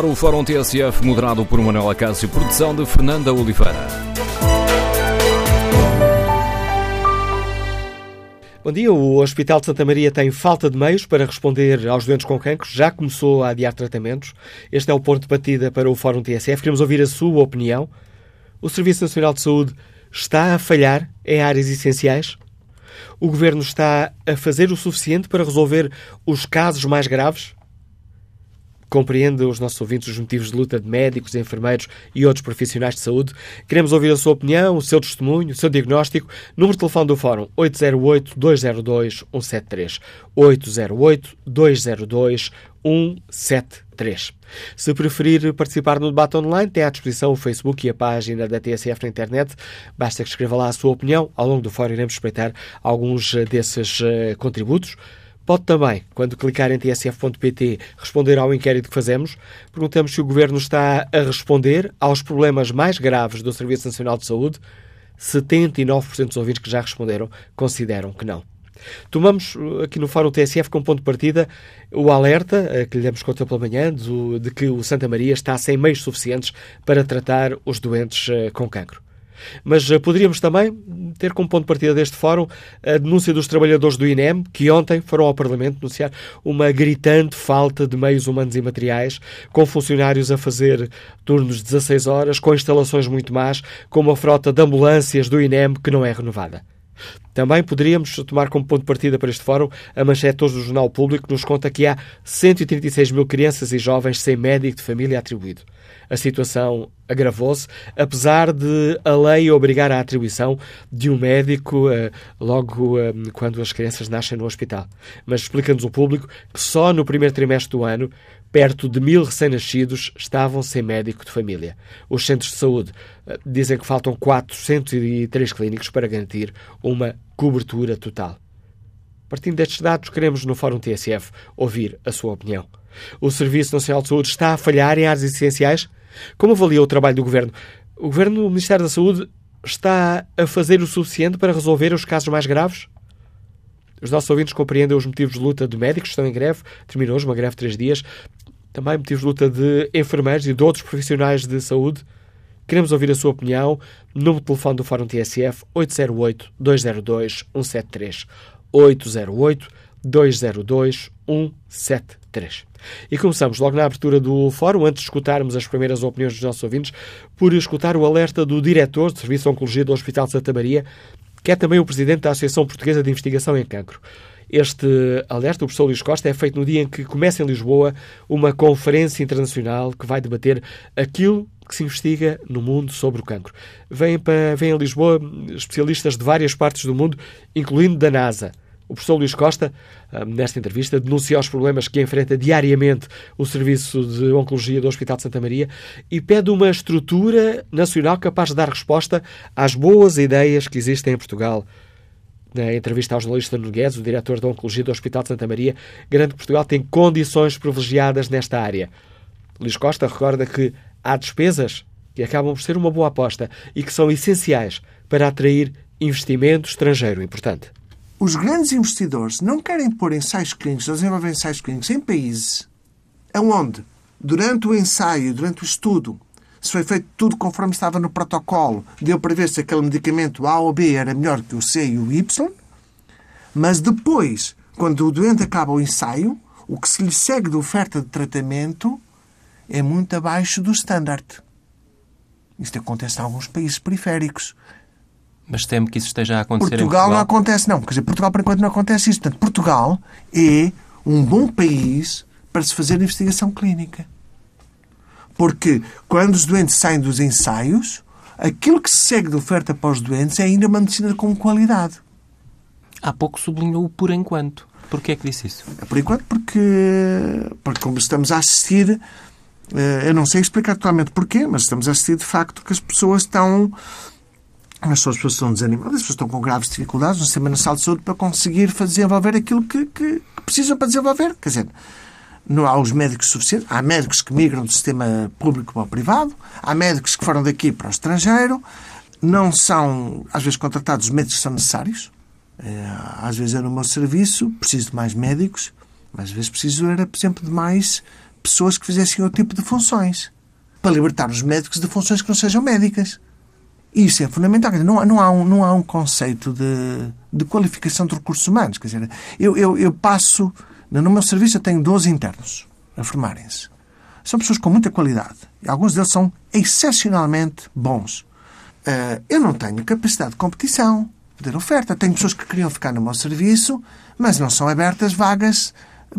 ar o Fórum TSF, moderado por Manuela Cássio, produção de Fernanda Oliveira. Bom dia. O Hospital de Santa Maria tem falta de meios para responder aos doentes com cancro. Já começou a adiar tratamentos. Este é o ponto de partida para o Fórum TSF. Queremos ouvir a sua opinião. O Serviço Nacional de Saúde está a falhar em áreas essenciais? O Governo está a fazer o suficiente para resolver os casos mais graves? Compreende os nossos ouvintes os motivos de luta de médicos, enfermeiros e outros profissionais de saúde? Queremos ouvir a sua opinião, o seu testemunho, o seu diagnóstico. Número de telefone do Fórum 808-202-173. 808-202-173. Se preferir participar no debate online, tem à disposição o Facebook e a página da TSF na internet. Basta que escreva lá a sua opinião. Ao longo do fórum iremos respeitar alguns desses uh, contributos. Pode também, quando clicar em tsf.pt, responder ao inquérito que fazemos. Perguntamos se o Governo está a responder aos problemas mais graves do Serviço Nacional de Saúde. 79% dos ouvintes que já responderam consideram que não. Tomamos uh, aqui no Fórum TSF como ponto de partida o alerta uh, que lhe demos conta pela manhã de, que o Santa Maria está sem meios suficientes para tratar os doentes uh, com cancro. Mas poderíamos também ter como ponto de partida deste fórum a denúncia dos trabalhadores do INEM, que ontem foram ao Parlamento denunciar uma gritante falta de meios humanos e materiais, com funcionários a fazer turnos de 16 horas, com instalações muito más, com uma frota de ambulâncias do INEM que não é renovada. Também poderíamos tomar como ponto de partida para este fórum a manchete hoje do Jornal Público que nos conta que há 136 mil crianças e jovens sem médico de família atribuído. A situação agravou-se, apesar de a lei obrigar à atribuição de um médico uh, logo uh, quando as crianças nascem no hospital. Mas explica-nos o público que só no primeiro trimestre do ano perto de mil recém-nascidos estavam sem médico de família. Os centros de saúde uh, dizem que faltam 403 clínicos para garantir uma cobertura total. Partindo destes dados, queremos no Fórum TSF ouvir a sua opinião. O Serviço Nacional de Saúde está a falhar em áreas essenciais? Como avalia o trabalho do Governo? O Governo, o Ministério da Saúde, está a fazer o suficiente para resolver os casos mais graves? Os nossos ouvintes compreendem os motivos de luta de médicos que estão em greve. Terminou hoje uma greve de três dias. Também motivos de luta de enfermeiros e de outros profissionais de saúde. Queremos ouvir a sua opinião. Número de telefone do Fórum TSF 808-202-173. 808-202-173. E começamos logo na abertura do fórum, antes de escutarmos as primeiras opiniões dos nossos ouvintes, por escutar o alerta do diretor de Serviço de Oncologia do Hospital de Santa Maria, que é também o presidente da Associação Portuguesa de Investigação em Cancro. Este alerta, o professor Luís Costa, é feito no dia em que começa em Lisboa uma conferência internacional que vai debater aquilo que se investiga no mundo sobre o cancro. Vêm, para, vêm a Lisboa especialistas de várias partes do mundo, incluindo da NASA. O professor Luís Costa, ah, nesta entrevista, denuncia os problemas que enfrenta diariamente o Serviço de Oncologia do Hospital de Santa Maria e pede uma estrutura nacional capaz de dar resposta às boas ideias que existem em Portugal. Na entrevista ao jornalista Nogues, o diretor da Oncologia do Hospital de Santa Maria, garante que Portugal tem condições privilegiadas nesta área. Luís Costa recorda que há despesas que acabam por ser uma boa aposta e que são essenciais para atrair investimento estrangeiro importante. Os grandes investidores não querem pôr ensaios clínicos desenvolver ensaios clínicos em países onde, durante o ensaio, durante o estudo, se foi feito tudo conforme estava no protocolo, deu para ver se aquele medicamento A ou B era melhor que o C e o Y, mas depois, quando o doente acaba o ensaio, o que se lhe segue de oferta de tratamento é muito abaixo do standard. Isto acontece em alguns países periféricos. Mas temo que isso esteja a acontecer Portugal, em Portugal. não acontece, não. Quer dizer, Portugal, por enquanto, não acontece isso. Portanto, Portugal é um bom país para se fazer investigação clínica. Porque quando os doentes saem dos ensaios, aquilo que se segue de oferta para os doentes é ainda uma medicina com qualidade. Há pouco sublinhou o por enquanto. Porquê é que disse isso? Por enquanto, porque, porque como estamos a assistir, eh, eu não sei explicar totalmente porquê, mas estamos a assistir de facto que as pessoas estão. As pessoas estão desanimadas, as pessoas estão com graves dificuldades no Sistema Nacional de Saúde para conseguir fazer, desenvolver aquilo que, que, que precisam para desenvolver. Quer dizer, não há os médicos suficientes. Há médicos que migram do sistema público para o privado, há médicos que foram daqui para o estrangeiro, não são, às vezes, contratados os médicos que são necessários. Eh, às vezes, é no meu serviço, preciso de mais médicos, mas às vezes preciso, era, por exemplo, de mais pessoas que fizessem outro tipo de funções. Para libertar os médicos de funções que não sejam médicas. Isso é fundamental. Não, não, há um, não há um conceito de, de qualificação de recursos humanos. Quer dizer, eu, eu, eu passo. No meu serviço eu tenho 12 internos a formarem-se. São pessoas com muita qualidade. Alguns deles são excepcionalmente bons. Eh, eu não tenho capacidade de competição, de oferta. Tenho pessoas que queriam ficar no meu serviço, mas não são abertas vagas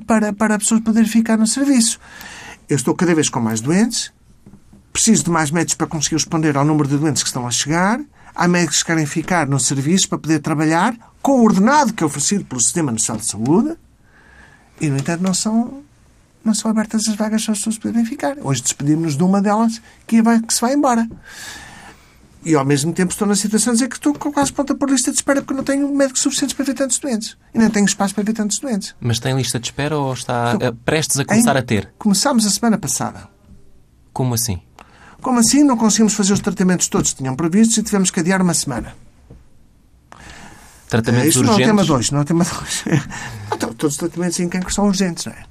para, para pessoas poderem ficar no serviço. Eu estou cada vez com mais doentes, preciso de mais médicos para conseguir responder ao número de doentes que estão a chegar. Há médicos que querem ficar no serviço para poder trabalhar com o ordenado que é oferecido pelo Sistema Nacional de Saúde e, no entanto, não são, não são abertas as vagas para as pessoas poderem ficar. Hoje despedimos-nos de uma delas que, vai, que se vai embora. E, ao mesmo tempo, estou na situação de dizer que estou quase pronta por lista de espera porque não tenho médicos suficientes para ver tantos doentes. E não tenho espaço para ver tantos doentes. Mas tem lista de espera ou está Estou- eh, prestes a começar Ainda- a ter? Começámos a semana passada. Como assim? Como assim não conseguimos fazer os tratamentos todos que tinham previstos e tivemos que adiar uma semana? Tratamentos Isto não é o tema urgentes? 2, não é o tema 2. Então, todos os tratamentos em cancro são urgentes, não é?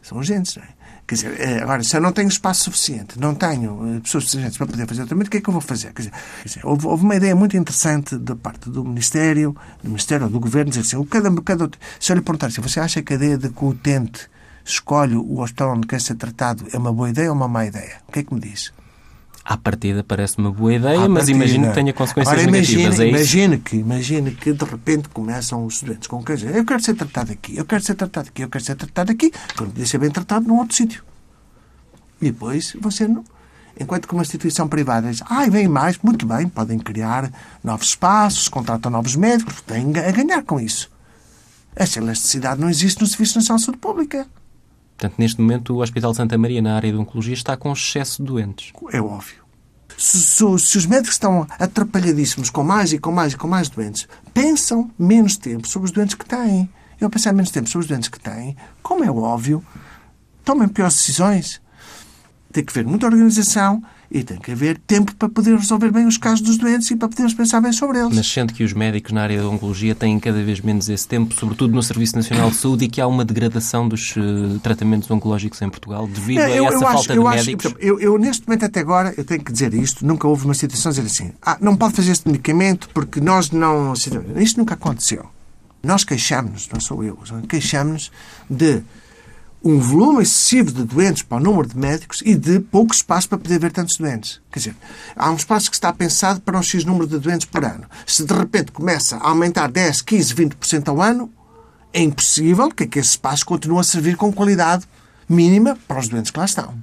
São urgentes, não é? Quer dizer, eh, agora, se eu não tenho espaço suficiente, não tenho eh, pessoas suficientes para poder fazer o tratamento, o que é que eu vou fazer? Quer dizer, quer dizer, houve, houve uma ideia muito interessante da parte do Ministério, do Ministério ou do Governo, dizer assim, cada, cada, se eu lhe perguntar assim, você acha que a ideia de que o utente escolhe o hospital onde quer ser tratado é uma boa ideia ou uma má ideia? O que é que me diz? À partida parece uma boa ideia, À mas partida. imagino que tenha consequências negativas. imagine, é isso? imagine que, imagine que de repente começam os estudantes com queixa. Eu quero ser tratado aqui, eu quero ser tratado aqui, eu quero ser tratado aqui, quando podia ser bem tratado num outro sítio. E depois você não. Enquanto que uma instituição privada diz, ai, vem mais, muito bem, podem criar novos espaços, contratam novos médicos, têm a ganhar com isso. Essa elasticidade não existe no Serviço Nacional de Saúde Pública. Portanto, neste momento, o Hospital de Santa Maria, na área de Oncologia, está com excesso de doentes. É óbvio. Se, se- se os médicos estão atrapalhadíssimos com mais e com mais e com mais doentes, pensam menos tempo sobre os doentes que têm. Eu pensar menos tempo sobre os doentes que têm, como é óbvio, tomem piores decisões. Tem que haver muita organização e tem que haver tempo para poder resolver bem os casos dos doentes e para podermos pensar bem sobre eles. Mas sente que os médicos na área da Oncologia têm cada vez menos esse tempo, sobretudo no Serviço Nacional de Saúde, e que há uma degradação dos eh, tratamentos oncológicos em Portugal devido a essa falta de eu acho- médicos? exemplo, eu, eu, neste momento até agora, eu tenho que dizer isto, nunca houve uma situação de dizer assim, ah, não pode fazer este medicamento porque nós não... Isto nunca aconteceu. Nós queixamos-nos, não sou eu, queixamos-nos de um volume excessivo de doentes para o número de médicos e de pouco espaço para poder ver tantos doentes. Quer dizer, há um espaço que está pensado para um X número de doentes por ano. Se de repente começa a aumentar 10, 15, 20% ao ano, é impossível que aquele espaço continue a servir com qualidade mínima para os doentes que lá estão.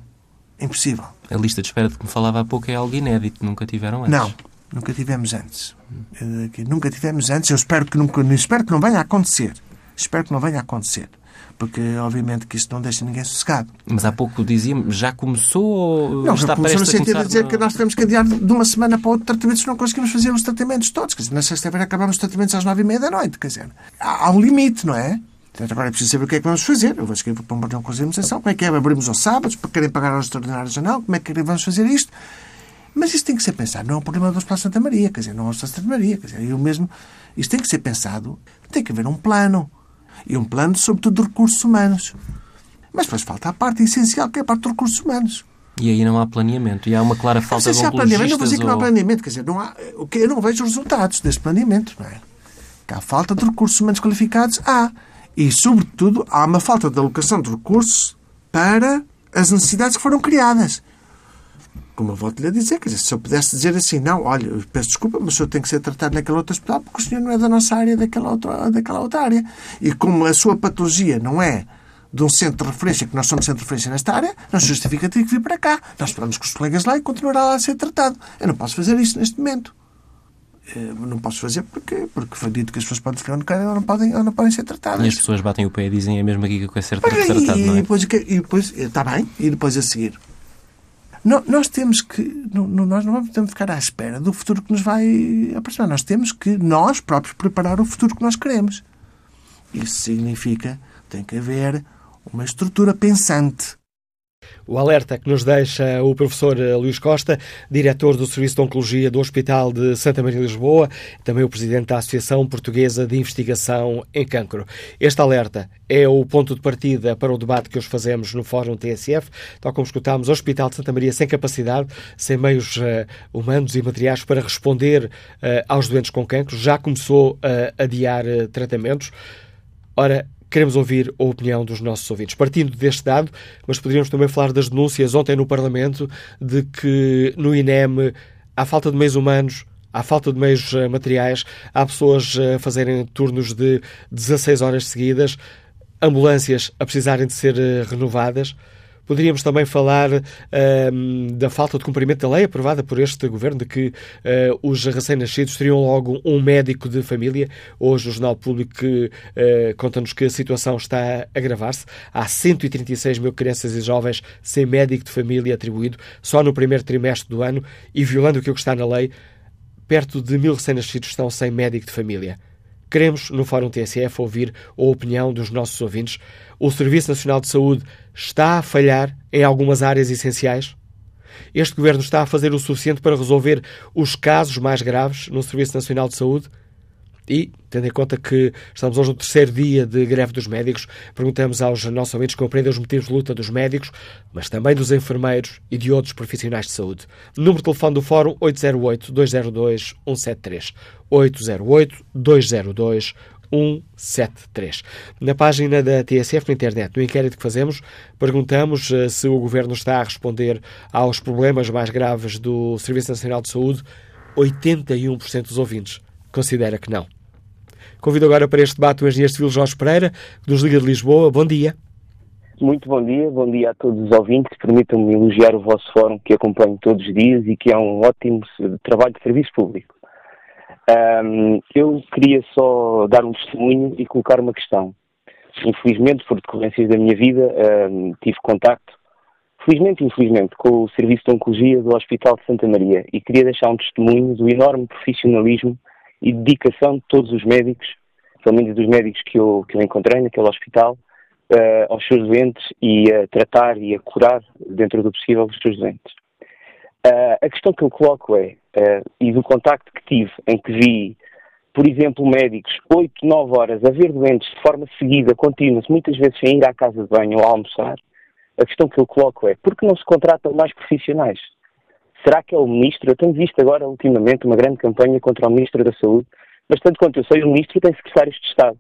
É impossível. A lista de espera de que me falava há pouco é algo inédito, nunca tiveram antes. Não, nunca tivemos antes. Eh, Nunca tivemos antes. Eu espero que, nunca, espero que não venha a acontecer. Espero que não venha a acontecer. Porque, obviamente, que isto não deixa ninguém sossegado. Mas há pouco dizia já começou ou Não, está já começou no sentido de dizer que nós temos que adiar de uma semana para outra tratamentos se não conseguimos fazer os tratamentos todos. Quer dizer, na sexta-feira acabamos os tratamentos às nove e meia da noite. Quer dizer, há, há um limite, não é? Portanto, agora é preciso saber o que é que vamos fazer. Eu vou escrever para uma reunião com a administração. Como é que é? Abrimos aos sábados para querem pagar aos extraordinários ou não? Como é que vamos fazer isto? Mas isso tem que ser pensado. Não é um problema do Hospital Santa Maria. Quer dizer, não é o Hospital Santa Maria. Quer dizer, eu mesmo... Isto tem que ser pensado. Tem que haver um plano. E um plano, sobretudo, de recursos humanos. Mas depois falta a parte essencial, que é a parte dos recursos humanos. E aí não há planeamento. E há uma clara Não falta sei de se há planeamento, não vou dizer que não há planeamento. Quer dizer, não há, eu não vejo os resultados desse planeamento. Não é? Que há falta de recursos humanos qualificados, há. E, sobretudo, há uma falta de alocação de recursos para as necessidades que foram criadas. Como eu volto-lhe a dizer, quer dizer, se eu pudesse dizer assim, não, olha, eu peço desculpa, mas o senhor tem que ser tratado naquele outro hospital porque o senhor não é da nossa área, daquela outra, daquela outra área. E como a sua patologia não é de um centro de referência, que nós somos centro de referência nesta área, não se justifica ter que vir para cá. Nós esperamos com os colegas lá e continuará lá a ser tratado. Eu não posso fazer isso neste momento. Eh, Não posso fazer porque, porque foi dito que as pessoas podem ficar onde querem ou não podem, ou não podem ser tratadas. E as pessoas batem o pé e dizem é mesmo aqui que eu quero ser tratado, e, não e é? depois, que- e depois está bem, e depois a seguir. Nós temos que, no- nós não podemos ficar à espera do futuro que nos vai aproximar. Nós temos que, nós próprios, preparar o futuro que nós queremos. Isso significa tem que haver uma estrutura pensante O alerta que nos deixa o professor eh, Luís Costa, diretor do Serviço de Oncologia do Hospital de Santa Maria de Lisboa, também o presidente da Associação Portuguesa de Investigação em Cancro. Este alerta é o ponto de partida para o debate que hoje fazemos no Fórum TSF. Tal como escutámos, o Hospital de Santa Maria sem capacidade, sem meios uh, humanos e materiais para responder uh, aos doentes com cancro, já começou a adiar tratamentos. Ora, Queremos ouvir a opinião dos nossos ouvintes. Partindo deste dado, mas poderíamos também falar das denúncias ontem no Parlamento de que no INEM há falta de meios humanos, há falta de meios eh, materiais, há pessoas a fazerem turnos de 16 horas seguidas, ambulâncias a precisarem de ser eh, renovadas. Poderíamos também falar uh, da falta de cumprimento da lei aprovada por este governo, de que uh, os recém-nascidos teriam logo um médico de família. Hoje o Jornal Público uh, conta-nos que a situação está a agravar-se. Há 136 mil crianças e jovens sem médico de família atribuído só no primeiro trimestre do ano e violando aquilo que está na lei, perto de mil recém-nascidos estão sem médico de família. Queremos, no Fórum TSF, ouvir a opinião dos nossos ouvintes. O Serviço Nacional de Saúde está a falhar em algumas áreas essenciais? Este governo está a fazer o suficiente para resolver os casos mais graves no Serviço Nacional de Saúde? E, tendo em conta que estamos hoje no terceiro dia de greve dos médicos, perguntamos aos nossos ouvintes que compreendem os motivos de luta dos médicos, mas também dos enfermeiros e de outros profissionais de saúde. Número de telefone do Fórum 808-202-173. 808-202-173. Na página da TSF na internet, no inquérito que fazemos, perguntamos uh, se o Governo está a responder aos problemas mais graves do Serviço Nacional de Saúde. 81% dos ouvintes considera que não. Convido agora para este debate o engenheiro civil Jorge Pereira, que nos liga de Lisboa. Bom dia. Muito bom dia, bom dia a todos os ouvintes. Permitam-me elogiar o vosso fórum que acompanho todos os dias e que é um ótimo trabalho de serviço público. Um, eu queria só dar um testemunho e colocar uma questão. Infelizmente, por decorrências da minha vida, um, tive contacto, felizmente e infelizmente, com o Serviço de Oncologia do Hospital de Santa Maria e queria deixar um testemunho do enorme profissionalismo e dedicação de todos os médicos, pelo menos dos médicos que eu, que eu encontrei naquele hospital, uh, aos seus doentes e a tratar e a curar, dentro do possível, os seus doentes. Uh, a questão que eu coloco é, uh, e do contacto que tive, em que vi, por exemplo, médicos 8, 9 horas a ver doentes de forma seguida, contínua, muitas vezes sem ir à casa de banho ou almoçar, a questão que eu coloco é, por que não se contratam mais profissionais? Será que é o Ministro? Eu tenho visto agora, ultimamente, uma grande campanha contra o Ministro da Saúde, mas tanto quanto eu sei, o Ministro tem secretários de Estado.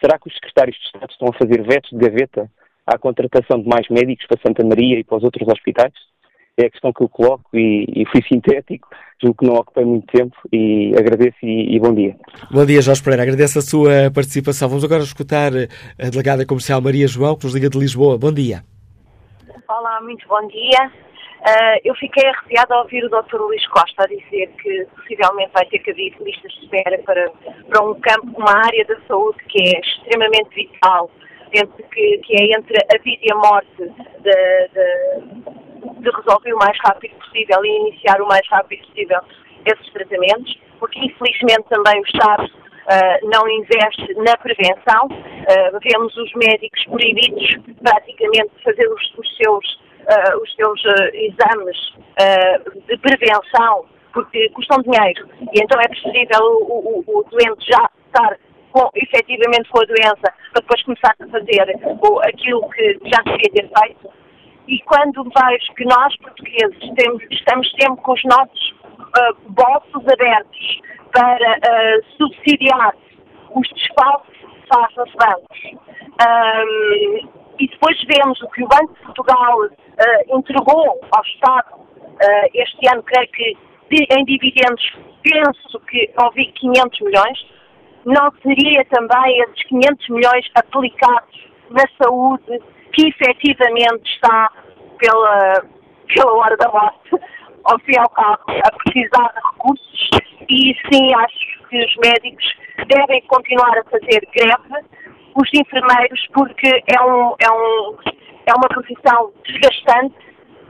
Será que os secretários de Estado estão a fazer vetos de gaveta à contratação de mais médicos para Santa Maria e para os outros hospitais? É a questão que eu coloco e, e fui sintético, julgo que não ocupei muito tempo e agradeço e, e, bom dia. Bom dia, Jorge Pereira, agradeço a sua participação. Vamos agora escutar a delegada comercial Maria João, que nos liga de Lisboa. Bom dia. Olá, muito bom dia. Uh, eu fiquei arrepiada ao ouvir o Dr. Luís Costa dizer que possivelmente vai ter que haver listas de espera para, para um campo, uma área da saúde que é extremamente vital, entre, que, que é entre a vida e a morte de, de, de resolver o mais rápido possível e iniciar o mais rápido possível esses tratamentos, porque infelizmente também o Estado uh, não investe na prevenção. Uh, vemos os médicos proibidos praticamente de fazer os, os seus uh, os seus uh, exames uh, de prevenção, porque custam dinheiro. E então é preferível o, o, o doente já estar com, efetivamente com a doença para depois começar a fazer o, aquilo que já devia ter feito. E quando vejo que nós, portugueses, temos, estamos sempre com os nossos bolsos abertos para subsidiar os desfalques que faz nos bancos, um, e depois vemos o que o Banco de Portugal uh, entregou ao Estado uh, este ano, creio que em dividendos, penso que ouvi 500 milhões, não seria também esses 500 milhões aplicados na saúde que efetivamente está pela, pela hora da morte, ao fim e ao cabo, a precisar de recursos. E sim acho que os médicos devem continuar a fazer greve, os enfermeiros, porque é, um, é, um, é uma profissão desgastante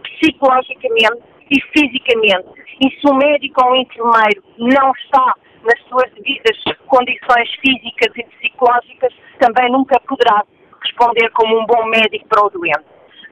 psicologicamente e fisicamente. E se o médico ou o enfermeiro não está nas suas devidas condições físicas e psicológicas, também nunca poderá responder como um bom médico para o doente.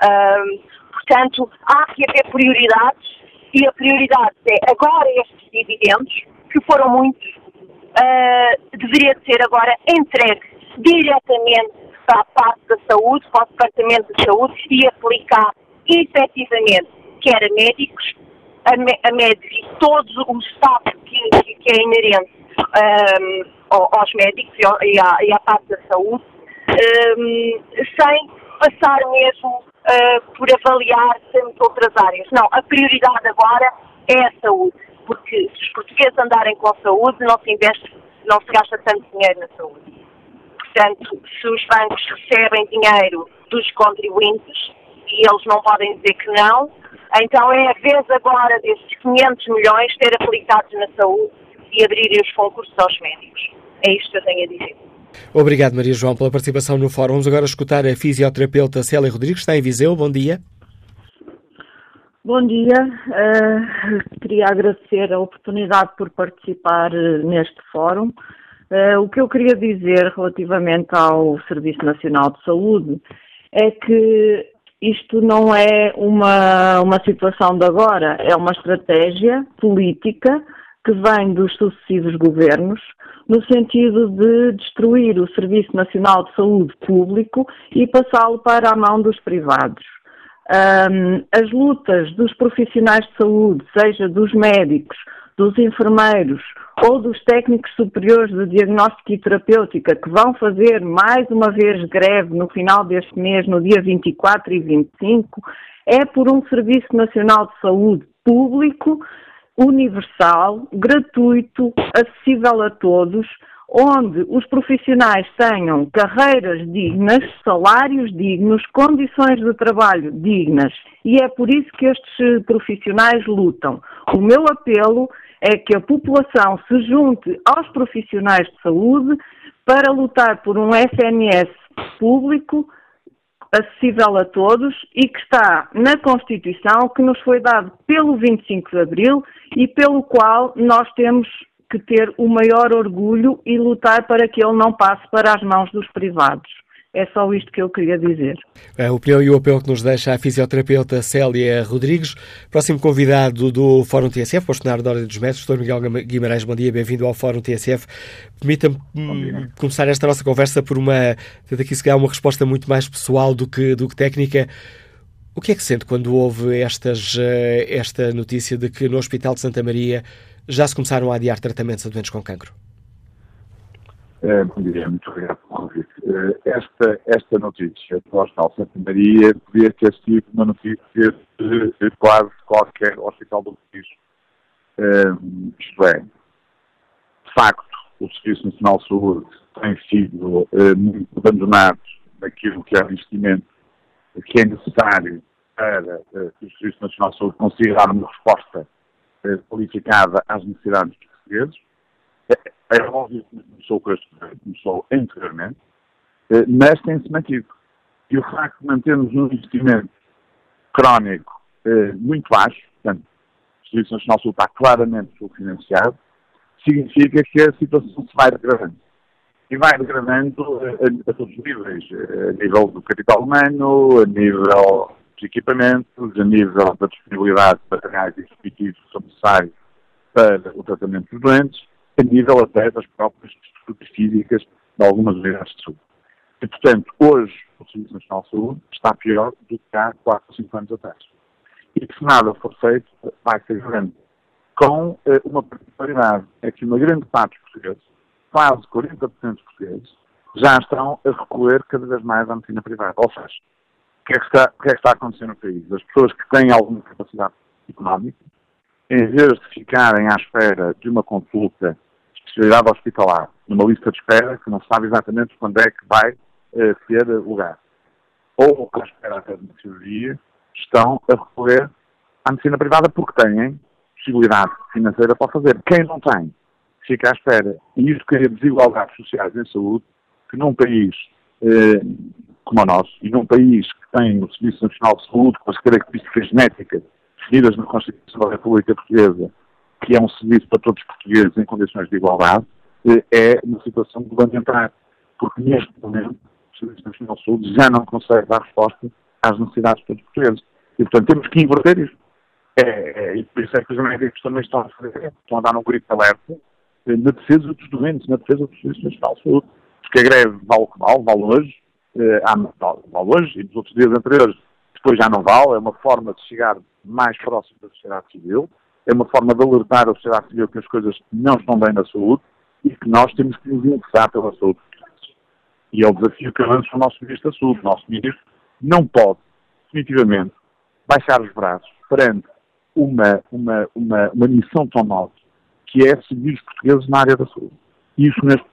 Um, Portanto, há que haver prioridades e a prioridade é agora estes dividendos, que foram muitos, uh, deveria ser agora entregue diretamente para a parte da saúde, para o Departamento de Saúde e aplicar efetivamente, quer a médicos, a, a médicos e todo o staff que, que é inerente um, aos médicos e, à, e à parte da saúde, um, sem passar mesmo uh, por avaliar sempre outras áreas. Não, a prioridade agora é a saúde, porque se os portugueses andarem com saúde, não se investe, não se gasta tanto dinheiro na saúde. Portanto, se os bancos recebem dinheiro dos contribuintes e eles não podem dizer que não, então é a vez agora desses 500 milhões ser aplicados na saúde e abrirem os concursos aos médicos. É isto que eu tenho a dizer. Obrigado, Maria João, pela participação no fórum. Vamos agora escutar a fisioterapeuta Célia Rodrigues, está em Viseu. Bom dia. Bom dia. Uh, queria agradecer a oportunidade por participar uh, neste fórum. Uh, o que eu queria dizer relativamente ao Serviço Nacional de Saúde é que isto não é uma, uma situação de agora, é uma estratégia política que vem dos sucessivos governos no sentido de destruir o Serviço Nacional de Saúde Público e passá-lo para a mão dos privados. Um, as lutas dos profissionais de saúde, seja dos médicos, dos enfermeiros ou dos técnicos superiores de diagnóstico e terapêutica que vão fazer mais uma vez greve no final deste mês, no dia 24 e 25, é por um Serviço Nacional de Saúde público, universal, gratuito, acessível a todos, onde os profissionais tenham carreiras dignas, salários dignos, condições de trabalho dignas. E é por isso que estes profissionais lutam. O meu apelo é que a população se junte aos profissionais de saúde para lutar por um SNS público, acessível a todos e que está na Constituição, que nos foi dado pelo 25 de Abril e pelo qual nós temos que ter o maior orgulho e lutar para que ele não passe para as mãos dos privados. É só isto que eu queria dizer. A opinião e o apelo que nos deixa a fisioterapeuta Célia Rodrigues. Próximo convidado do Fórum TSF, bastonário da Ordem dos Mestres, Dr. Miguel Guimarães, bom dia, bem-vindo ao Fórum TSF. Permita-me hum, começar esta nossa conversa por uma, tendo aqui se calhar uma resposta muito mais pessoal do que, do que técnica. O que é que sente quando houve estas, eh, esta notícia de que no Hospital de Santa Maria já se começaram a adiar tratamentos a doentes com cancro? É, bom dia, muito obrigado pelo convite. Eh, esta, esta notícia do Hospital Santa Maria podia ter sido uma notícia de quase qualquer hospital do país. Um, isto é, de facto, o Serviço Nacional de Saúde tem sido muito abandonado naquilo que é o investimento que é necessário para que o Serviço Nacional de Saúde consiga dar uma resposta qualificada às necessidades dos portugueses. É, é óbvio que começou, começou anteriormente, eh, mas tem-se mantido. E o facto de mantermos um investimento crónico eh, muito baixo, portanto, o Serviço Nacional Saúde está claramente subfinanciado, significa que a situação se vai degradando. E vai degradando eh, a, a, todos os níveis, a nível do capital humano, a nível dos equipamentos, a nível da disponibilidade de materiais e dispositivos que são necessários para o tratamento dos doentes, nível até das próprias estruturas físicas de algumas unidades de saúde. E, portanto, hoje o Serviço Nacional de Saúde está pior do que há 4 ou 5 anos atrás. E que se nada for feito, vai ser grande. Com eh, uma particularidade, é que uma grande parte dos portugueses, quase 40% dos portugueses, já estão a recorrer cada vez mais à medicina privada. Ou seja, o que, é que está, o que é que está a acontecer no país? As pessoas que têm alguma capacidade económica, em vez de ficarem à espera de uma consulta especialidade hospitalar, numa lista de espera que não sabe exatamente quando é que vai uh, ter lugar. Ou à espera até de uma cirurgia, estão a recorrer à medicina privada porque têm possibilidade financeira para fazer. Quem não tem, fica à espera. E isto cria desigualdades sociais em saúde que num país eh, como o nosso, e num país que tem o Serviço Nacional de Saúde, com as características genéticas definidas na Constituição da República Portuguesa, que é um serviço para todos os portugueses em condições de igualdade, eh, é uma situação de vamos entrar. Porque neste momento o Serviço Nacional de Saúde já não consegue dar resposta às necessidades de todos os portugueses. E, portanto, temos que inverter isso. É, é, e por isso é que os médicos também estão a, fazer, estão a dar um grito de alerta eh, na defesa dos doentes, na defesa do Serviço Nacional de Saúde. Porque a greve vale o que vale, vale hoje, eh, vale hoje e nos outros dias anteriores depois já não vale, é uma forma de chegar mais próximo da sociedade civil, é uma forma de alertar a sociedade civil que as coisas não estão bem na saúde e que nós temos que nos interessar pela saúde. E é o desafio que lança o nosso Ministro da Saúde. O nosso Ministro não pode, definitivamente, baixar os braços perante uma, uma, uma, uma missão tão nobre que é seguir os portugueses na área da saúde. Isso neste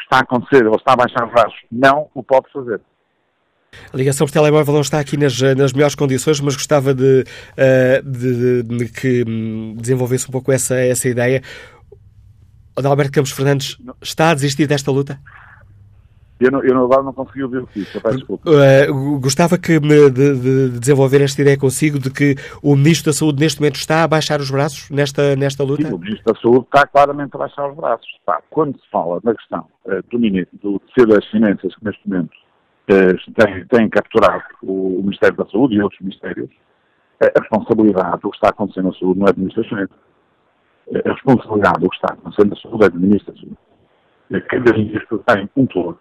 está a acontecer, ou está a baixar os braços, não o pode fazer. A ligação por telemóvel não está aqui nas, nas melhores condições, mas gostava de, uh, de, de, de que hum, desenvolvesse um pouco essa, essa ideia. Adalberto Campos Fernandes está a desistir desta luta? Eu, não, eu agora não consegui ouvir o que disse, desculpa. Uh, gostava que de, de, desenvolver esta ideia consigo de que o Ministro da Saúde neste momento está a baixar os braços nesta, nesta luta? Sim, o Ministro da Saúde está claramente a baixar os braços. Está. Quando se fala na questão uh, do Ministro, do Terceiro das Finanças, que neste momento uh, tem, tem capturado o, Ministério da Saúde e outros ministérios, a responsabilidade do que está acontecendo na saúde não é do Ministro da Saúde. A responsabilidade do que está acontecendo na saúde é do Ministro da Saúde. Cada ministro tem um todo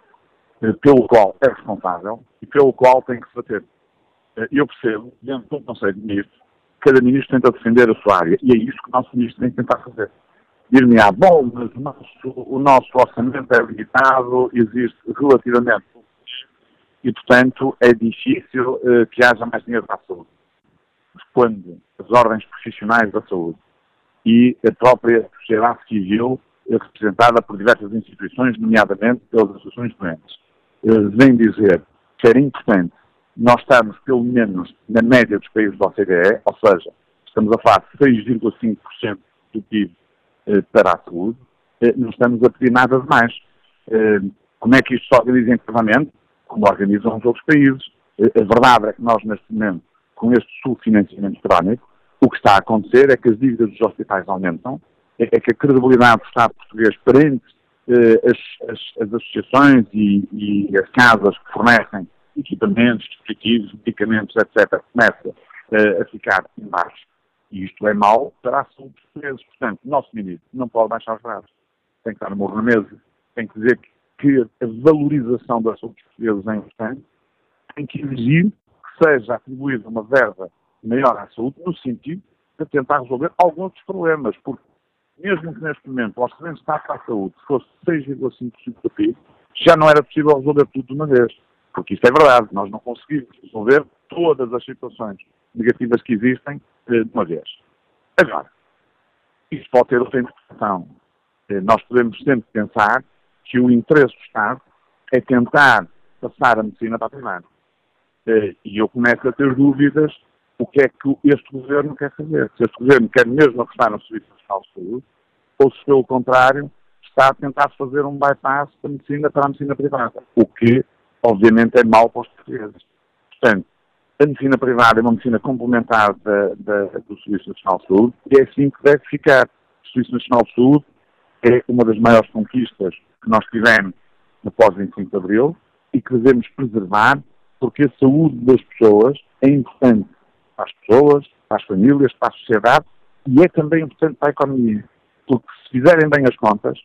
eh, pelo qual é responsável e pelo qual tem que se bater. Eh, eu percebo, dentro de um Conselho de Ministros, cada ministro tenta defender a sua área e é isso que o nosso ministro tem que tentar fazer. Dir-me-á, bom, mas o nosso, o nosso orçamento é limitado, existe relativamente e, portanto, é difícil uh, que haja mais dinheiro para a saúde. Quando as ordens profissionais da saúde e a própria sociedade civil, representada por diversas instituições, nomeadamente pelas associações doentes, vem dizer que era importante nós estarmos pelo menos na média dos países da OCDE, ou seja, estamos a falar de 6,5% do PIB eh, para a saúde, eh, não estamos a pedir nada de mais. Eh, como é que isto se organiza internamente? Como organizam os outros países. a verdade é que nós, neste momento, com este subfinanciamento crónico, o que está a acontecer é que as dívidas dos hospitais aumentam, é, é que a credibilidade do Estado português perante eh, as, as, as, associações e, e, as casas que fornecem equipamentos, dispositivos, medicamentos, etc., começa eh, a ficar em baixo. E isto é mau para a saúde dos portugueses. Portanto, o nosso ministro não pode baixar os braços. Tem que estar no morro na mesa. Tem que dizer que, que a valorização da saúde portugueses é importante. Tem que exigir que seja atribuída uma verba maior à saúde, no sentido de tentar resolver alguns dos problemas, porque mesmo que neste momento o orçamento está para a saúde fosse 6,5% do PIB, já não era possível resolver tudo de uma vez. Porque isso é verdade, nós não conseguimos resolver todas as situações negativas que existem eh, de uma vez. Agora, isso pode ter outra interpretação. Eh, nós podemos sempre pensar que o interesse do Estado é tentar passar a medicina para a privada. Eh, e eu começo a ter dúvidas o que é que este governo quer fazer. Se este governo quer mesmo apostar no Serviço Nacional de Saúde, ou se, pelo contrário, está a tentar fazer um bypass da medicina para a medicina privada, o que, obviamente, é mau para os portugueses. Portanto, a medicina privada é uma medicina complementar da, da, do Serviço Nacional de Saúde e é assim que deve ficar. O Serviço Nacional de Saúde é uma das maiores conquistas que nós tivemos após 25 de Abril e que devemos preservar porque a saúde das pessoas é importante para as pessoas, para as famílias, para a sociedade e é também importante para a economia. Porque se fizerem bem as contas,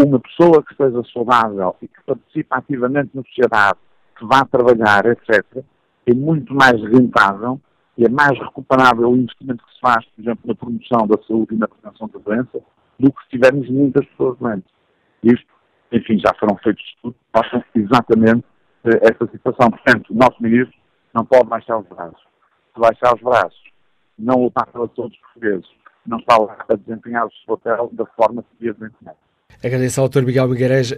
uma pessoa que esteja saudável e que participe ativamente na sociedade, que vá trabalhar, etc., é muito mais rentável e é mais recuperável o investimento que se faz, por exemplo, na promoção da saúde e na prevenção da doença, do que se tivermos muitas pessoas doentes. Isto, enfim, já foram feitos estudos mostram exatamente eh, essa situação. Portanto, o nosso ministro não pode baixar os braços se baixar os braços, não lutar pela saúde dos portugueses, não está a desempenhar o seu papel da forma que devia desempenhar. Agradeço ao Dr. Miguel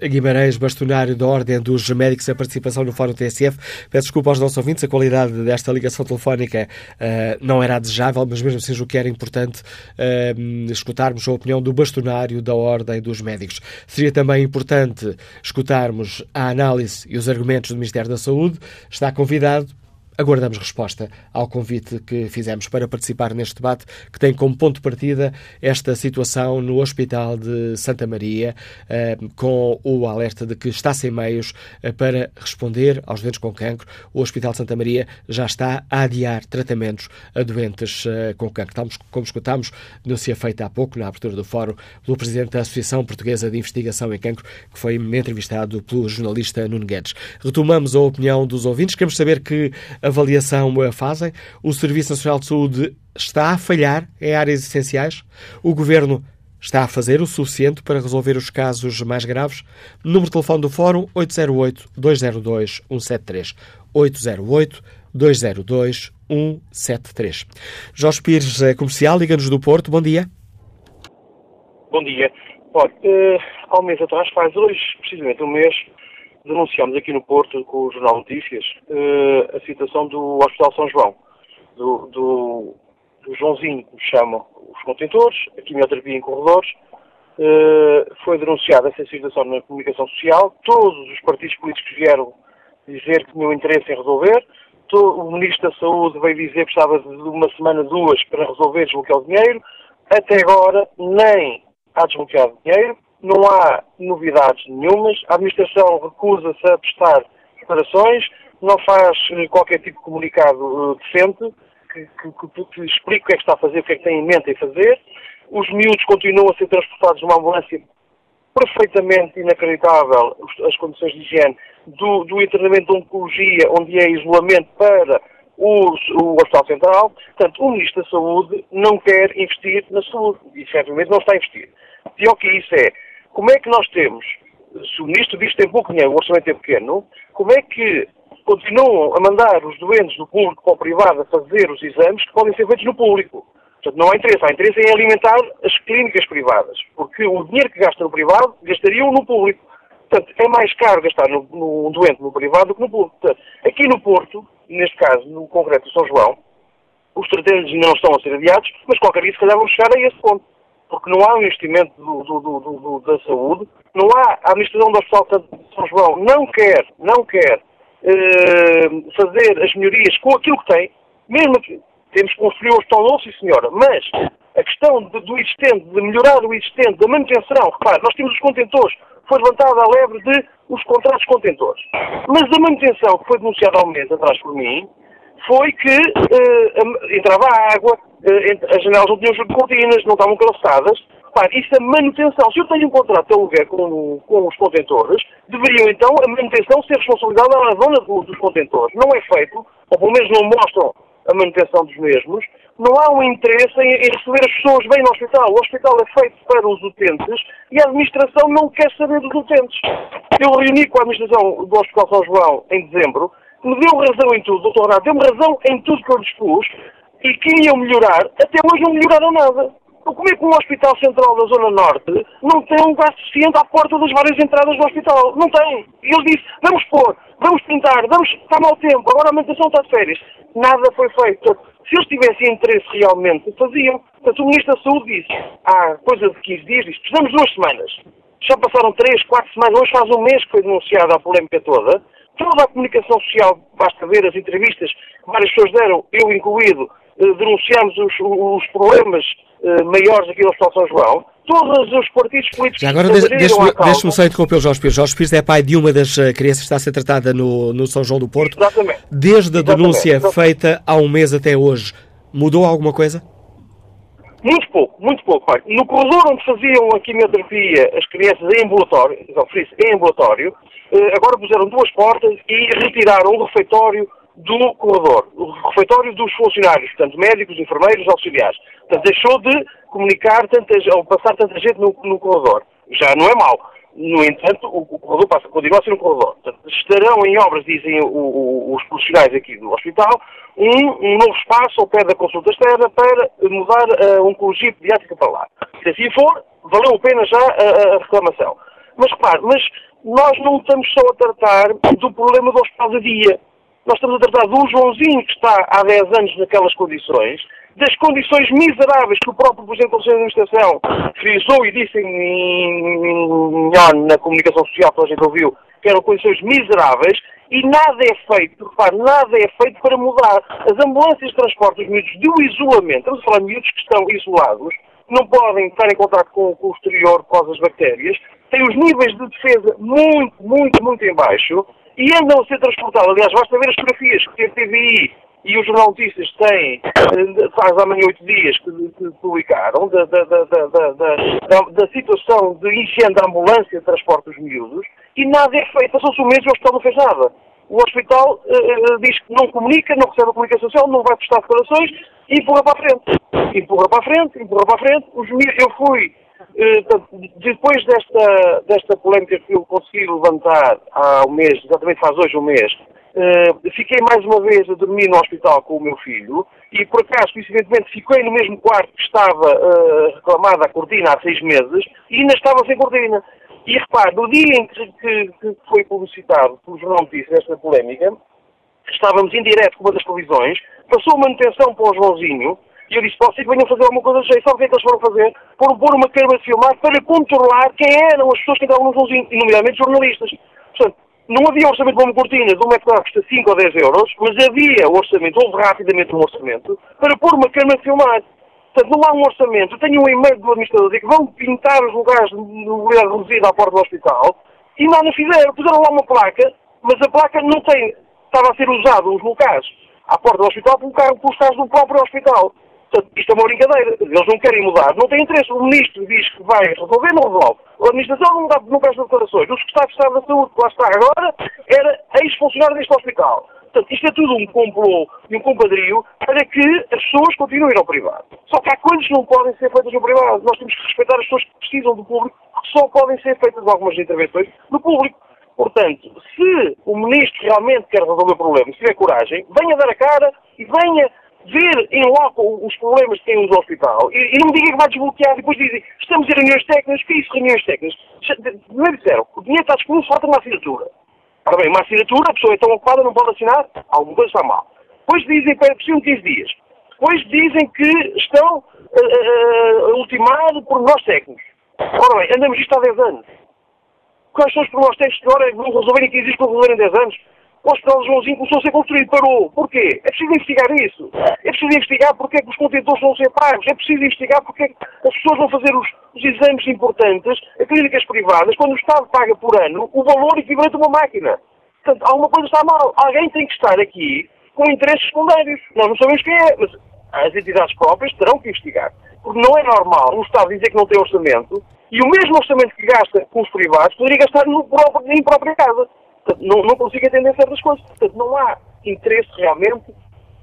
Guimarães, bastonário da Ordem dos Médicos, a participação no Fórum TSF. Peço desculpa aos nossos ouvintes, a qualidade desta ligação telefónica uh, não era desejável, mas mesmo assim o que era importante uh, escutarmos a opinião do bastonário da Ordem dos Médicos. Seria também importante escutarmos a análise e os argumentos do Ministério da Saúde. Está convidado aguardamos resposta ao convite que fizemos para participar neste debate, que tem como ponto de partida esta situação no Hospital de Santa Maria, eh, com o alerta de que está sem meios eh, para responder aos doentes com cancro. O Hospital de Santa Maria já está a adiar tratamentos a doentes eh, com cancro. Como escutámos, denúncia feita há pouco, na abertura do fórum, pelo Presidente da Associação Portuguesa de Investigação em Cancro, que foi entrevistado pelo jornalista Nuno Guedes. Retomamos a opinião dos ouvintes. Queremos saber que avaliação fazem. O Serviço Nacional de Saúde está a falhar em áreas essenciais? O Governo está a fazer o suficiente para resolver os casos mais graves? Número de telefone do Fórum 808-202-173. 808-202-173. Jorge Pires, é comercial, liga-nos do Porto. Bom dia. Bom dia. Olha, uh, há um mês atrás, faz hoje, precisamente um mês, denunciámos aqui no Porto, com o Jornal Notícias, uh, a situação do Hospital São João, do, do, do Joãozinho, como chamam os contentores, a quimioterapia em corredores. Uh, foi denunciada essa situação na comunicação social. Todos os partidos políticos vieram dizer que tinham interesse em resolver. o Ministro da Saúde veio dizer que estava de uma semana, duas, para resolver desbloquear o dinheiro. Até agora, nem há desbloqueado dinheiro, não há novidades nenhumas, a administração recusa-se a prestar declarações, não faz eh, qualquer tipo de comunicado uh, decente que, que, que, que, explique o que é que está a fazer, o que é que tem em mente em fazer. Os miúdos continuam a ser transportados numa ambulância perfeitamente inacreditável, as condições de higiene, do, do internamento de oncologia, onde é isolamento para o, o Hospital Central. Portanto, o Ministro da Saúde não quer investir na saúde. E, efetivamente, não está a investir. Pior que isso é, como é que nós temos, se o ministro diz que tem pouco dinheiro, o orçamento é pequeno, como é que continuam a mandar os doentes do público para o privado a fazer os exames que podem ser feitos no público? Portanto, não há interesse. Há interesse em alimentar as clínicas privadas, porque o dinheiro que gasta no privado, gastariam no público. Portanto, é mais caro gastar no, no doente no privado do que no público. Portanto, aqui no Porto, neste caso, no concreto de São João, os tratamentos não estão a ser adiados, mas qualquer dia se calhar vão chegar a esse ponto porque não há um investimento do, do, do, da saúde, não há, a administração do Hospital de São João não quer, não quer eh, fazer as melhorias com aquilo que tem, mesmo que temos que construir o hospital novo, sim senhora, mas a questão de, do existente, de melhorar o existente, da manutenção, repare, nós temos os contentores, foi levantada a lebre de os contratos contentores. Mas a manutenção que foi denunciada há um mês atrás por mim, foi que uh, entrava água, uh, as janelas não tinham cortinas, não estavam calçadas. Pá, isso é manutenção. Se eu tenho um contrato de aluguer com, com os contentores, deveriam então a manutenção ser responsabilidade da dona dos contentores. Não é feito, ou pelo menos não mostram a manutenção dos mesmos. Não há um interesse em, em receber as pessoas bem no hospital. O hospital é feito para os utentes e a administração não quer saber dos utentes. Eu reuni com a administração do Hospital São João em dezembro me deu razão em tudo, doutor Renato, deu-me razão em tudo que eu dispus e que iam melhorar, até hoje não melhoraram nada. Como é que um hospital central da Zona Norte não tem um gasto suficiente à porta das várias entradas do hospital? Não tem. E ele disse, vamos pôr, vamos pintar, vamos, está mau tempo, agora a manutenção está de férias. Nada foi feito. Se eles tivessem interesse realmente, faziam. Portanto, o Ministro da Saúde disse, há coisa de 15 dias, disse, precisamos de duas semanas. Já passaram três, quatro semanas, hoje faz um mês que foi denunciada a polémica toda toda a comunicação social, basta ver as entrevistas que várias pessoas deram, eu incluído, eh, denunciamos os, os problemas eh, maiores aqui no Hospital São João, todos os partidos políticos... Já agora deixe-me deixe só interromper o Jorge Pires. Jorge Pires é pai de uma das eh, crianças que está a ser tratada no, no São João do Porto. Exatamente. Desde a denúncia exatamente. feita há um mês até hoje, mudou alguma coisa? Muito pouco, muito pouco. Pai. No corredor onde faziam a quimioterapia as crianças em ambulatório, então, em ambulatório, agora puseram duas portas e retiraram o refeitório do corredor, o refeitório dos funcionários, portanto, médicos, enfermeiros, auxiliares. Portanto, deixou de comunicar tanta, ou passar tanta gente no, no corredor. Já não é mau. No entanto, o, o corredor passa, continua a ser um corredor. Portanto, estarão em obras, dizem o, o, os profissionais aqui do hospital, um, um, novo espaço ao pé da consulta externa para mudar a oncologia pediátrica para lá. Se assim for, valeu a pena já a, a reclamação. Mas repare, mas nós não estamos só a tratar do problema do hospital de dia. Nós estamos a tratar do Joãozinho que está há 10 anos naquelas condições, das condições miseráveis que o próprio Presidente do Conselho de Administração frisou e disse em, na comunicação social que a gente ouviu, que eram condições miseráveis, E nada é feito, repare, nada é feito para mudar. As ambulâncias de transporte dos miúdos do isolamento, estamos a falar de miúdos que estão isolados, não podem estar em contato com, com o exterior por causa das bactérias, têm os níveis de defesa muito, muito, muito em baixo e andam a ser transportados. Aliás, basta ver as fotografias que a TVI e os jornalistas têm, eh, faz amanhã oito dias que, que publicaram, da, da, da, da, situação de incêndio da ambulância de transporte dos miúdos, e nada é feito. Passou-se um mês e o hospital não fez nada. O hospital uh, diz que não comunica, não recebe a comunicação social, não vai prestar declarações e empurra para a frente. Empurra para a frente, empurra para a frente. Os, eu fui, depois desta, desta polémica que eu consegui levantar há um mês, exatamente faz hoje um mês, uh, fiquei mais uma vez a dormir no hospital com o meu filho e, por acaso, coincidentemente, fiquei no mesmo quarto que estava reclamada a cortina há seis meses e ainda estava sem cortina. E repare, no dia em que, que, que foi publicitado pelo Jornal Notícias esta polémica, estávamos em direto com uma das televisões, passou manutenção para o Joãozinho, e eu disse, que venham fazer alguma coisa de jeito. Sabe o que é que eles foram fazer? Foram pôr uma câmera de filmar para controlar quem eram as pessoas que entravam no e nomeadamente jornalistas. Portanto, não havia orçamento para uma cortina de um metro que custa 5 ou 10 euros, mas havia orçamento, houve rapidamente um orçamento, para pôr uma câmera de filmar. Portanto, não há um orçamento. Eu tenho um e-mail do administrador que vão pintar os lugares de mobilidade reduzida à porta do hospital e nada fizeram. Puseram lá uma placa, mas a placa não tem. Estava a ser usada nos locais à porta do hospital por pelos carros do próprio hospital. Portanto, isto é uma brincadeira. Eles não querem mudar, não têm interesse. O ministro diz que vai resolver, não resolve. A administração não dá não presta declarações. O secretário de Estado da Saúde, que lá está agora, era ex-funcionário deste hospital. Portanto, isto é tudo um complô e um compadrio para que as pessoas continuem ao privado. Só que há coisas que não podem ser feitas no privado. Nós temos que respeitar as pessoas que precisam do público, que só podem ser feitas algumas intervenções no público. Portanto, se o ministro realmente quer resolver o problema, se tiver coragem, venha dar a cara e venha ver em loco os problemas que tem o hospital e, e não me diga que vai desbloquear depois dizem estamos em reuniões técnicas, que isso, reuniões técnicas? Primeiro disseram, o dinheiro está disponível, falta uma assinatura. Ora bem, uma assinatura, a pessoa é tão ocupada, não pode assinar, alguma coisa está mal. Depois dizem precisam de 15 dias. Depois dizem que estão uh, uh, a ultimar por nós técnicos. Ora bem, andamos isto há 10 anos. Quais são os pormenores técnicos que agora vão resolver em 15 dias para resolver em 10 anos? O Hospital de Joãozinho começou a ser construído, parou. Porquê? É preciso investigar isso. É preciso investigar porque é que os contentores vão ser pagos. É preciso investigar porque é que as pessoas vão fazer os, os exames importantes a clínicas privadas quando o Estado paga por ano o valor equivalente a uma máquina. Portanto, alguma coisa está mal. Alguém tem que estar aqui com interesses secundários. Nós não sabemos quem é, mas as entidades próprias terão que investigar. Porque não é normal um Estado dizer que não tem orçamento e o mesmo orçamento que gasta com os privados poderia gastar no próprio, em própria casa. Não, não consigo entender certas coisas. Portanto, não há interesse realmente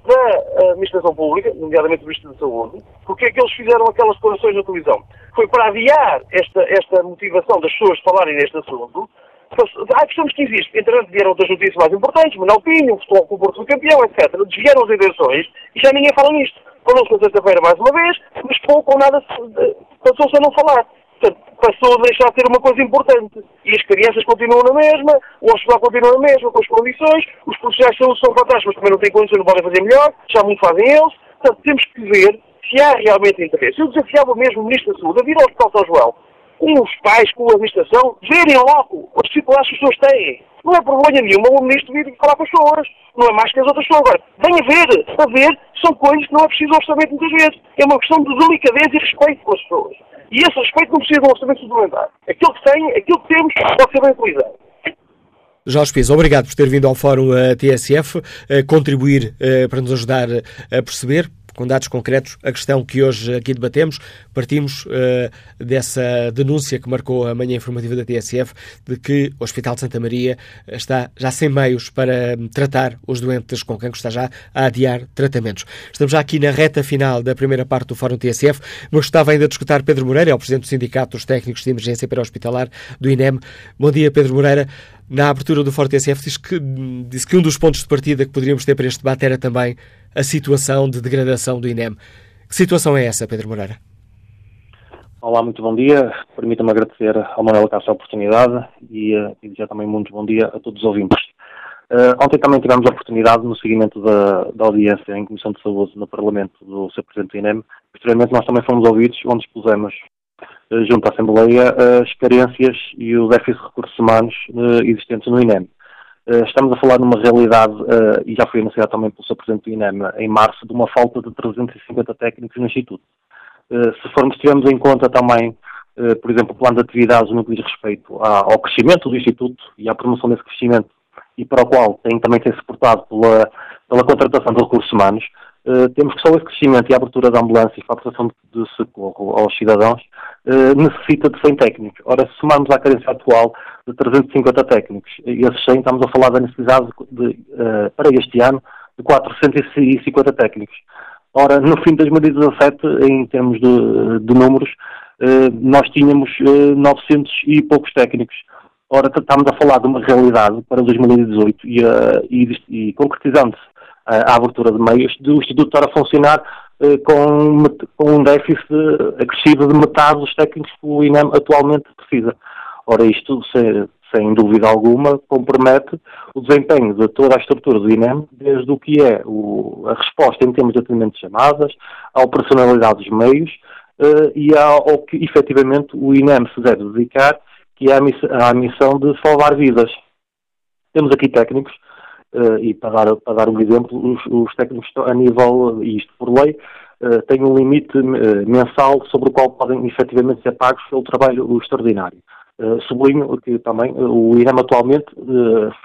da administração pública, nomeadamente do Ministro da Saúde, porque é que eles fizeram aquelas declarações na televisão? Foi para adiar esta, esta motivação das pessoas falarem neste assunto. Há questões que existem. Entretanto, vieram outras notícias mais importantes, Manuel Pinho, o com o Porto campeão, etc. Desviaram as intenções e já ninguém fala nisto. Falou-se na sexta-feira mais uma vez, mas pouco ou nada passou-se a não falar. Passou a deixar de ser uma coisa importante. E as crianças continuam na mesma, o hospital continua na mesma, com as condições, os profissionais de saúde são fantásticos, mas também não têm condições, não podem fazer melhor, já muito fazem eles. Portanto, temos que ver se há realmente interesse. Eu desafiava mesmo o Ministro da Saúde a vir ao Hospital São João, com os pais, com a administração, verem logo as dificuldades que as pessoas têm. Não é problema nenhuma o Ministro vir falar com as pessoas. Não é mais que as outras pessoas. Agora, venha ver, a ver, são coisas que não é preciso orçamento muitas vezes. É uma questão de delicadeza e respeito com as pessoas. E esse respeito não precisa de um orçamento suplementar. Aquilo que tem, aquilo que temos, pode ser bem utilizado. Jorge Pires, obrigado por ter vindo ao Fórum uh, TSF, uh, contribuir uh, para nos ajudar a perceber com dados concretos, a questão que hoje aqui debatemos. Partimos uh, dessa denúncia que marcou a manhã informativa da TSF de que o Hospital de Santa Maria está já sem meios para tratar os doentes com cancro, está já a adiar tratamentos. Estamos já aqui na reta final da primeira parte do Fórum TSF, mas gostava ainda de escutar Pedro Moreira, é o Presidente do Sindicato dos Técnicos de Emergência Hospitalar do INEM. Bom dia, Pedro Moreira. Na abertura do TSF disse que, disse que um dos pontos de partida que poderíamos ter para este debate era também a situação de degradação do INEM. Que situação é essa, Pedro Moreira? Olá, muito bom dia. Permita-me agradecer ao Manuel Castro a oportunidade e, uh, e também muito bom dia a todos os ouvintes. Uh, ontem também tivemos a oportunidade, no seguimento da, da, audiência em Comissão de Saúde no Parlamento do Sr. Presidente do INEM, posteriormente nós também fomos ouvidos, onde expusemos, junto à Assembleia, as carências e o déficit de recursos humanos existentes no INEM. Estamos a falar numa realidade, e já foi anunciado também pelo Sr. Presidente do INEM em março, de uma falta de 350 técnicos no Instituto. Se formos, tivermos em conta também, por exemplo, o plano de atividades no que diz respeito ao crescimento do Instituto e à promoção desse crescimento, e para o qual tem também tem suportado pela, pela contratação de recursos humanos, Uh, temos que só esse crescimento e a abertura da ambulância para a prestação de, socorro aos cidadãos uh, necessita de 100 técnicos. Ora, se somarmos à carência atual de 350 técnicos, e esses 100 estamos a falar da necessidade de, uh, para este ano de 450 técnicos. Ora, no fim de 2017, em termos de, de números, nós tínhamos 900 e poucos técnicos. Ora, estamos a falar de uma realidade para 2018 e, e, e concretizando-se a abertura de meios, do Instituto estar a funcionar eh, com, um déficit acrescido de metade dos técnicos que o INEM atualmente precisa. Ora, isto, sem, sem dúvida alguma, compromete o desempenho de toda a estrutura do INEM, desde o que é o, a resposta em termos de atendimento de chamadas, à operacionalidade dos meios uh, e ao, que efetivamente o INEM se deve dedicar, que é a missão de salvar vidas. Temos aqui técnicos Uh, e para dar, para dar um exemplo, os, os, técnicos a nível, e isto por lei, uh, têm um limite uh, mensal sobre o qual podem efetivamente ser pagos pelo trabalho extraordinário. sublinho que também o IREM atualmente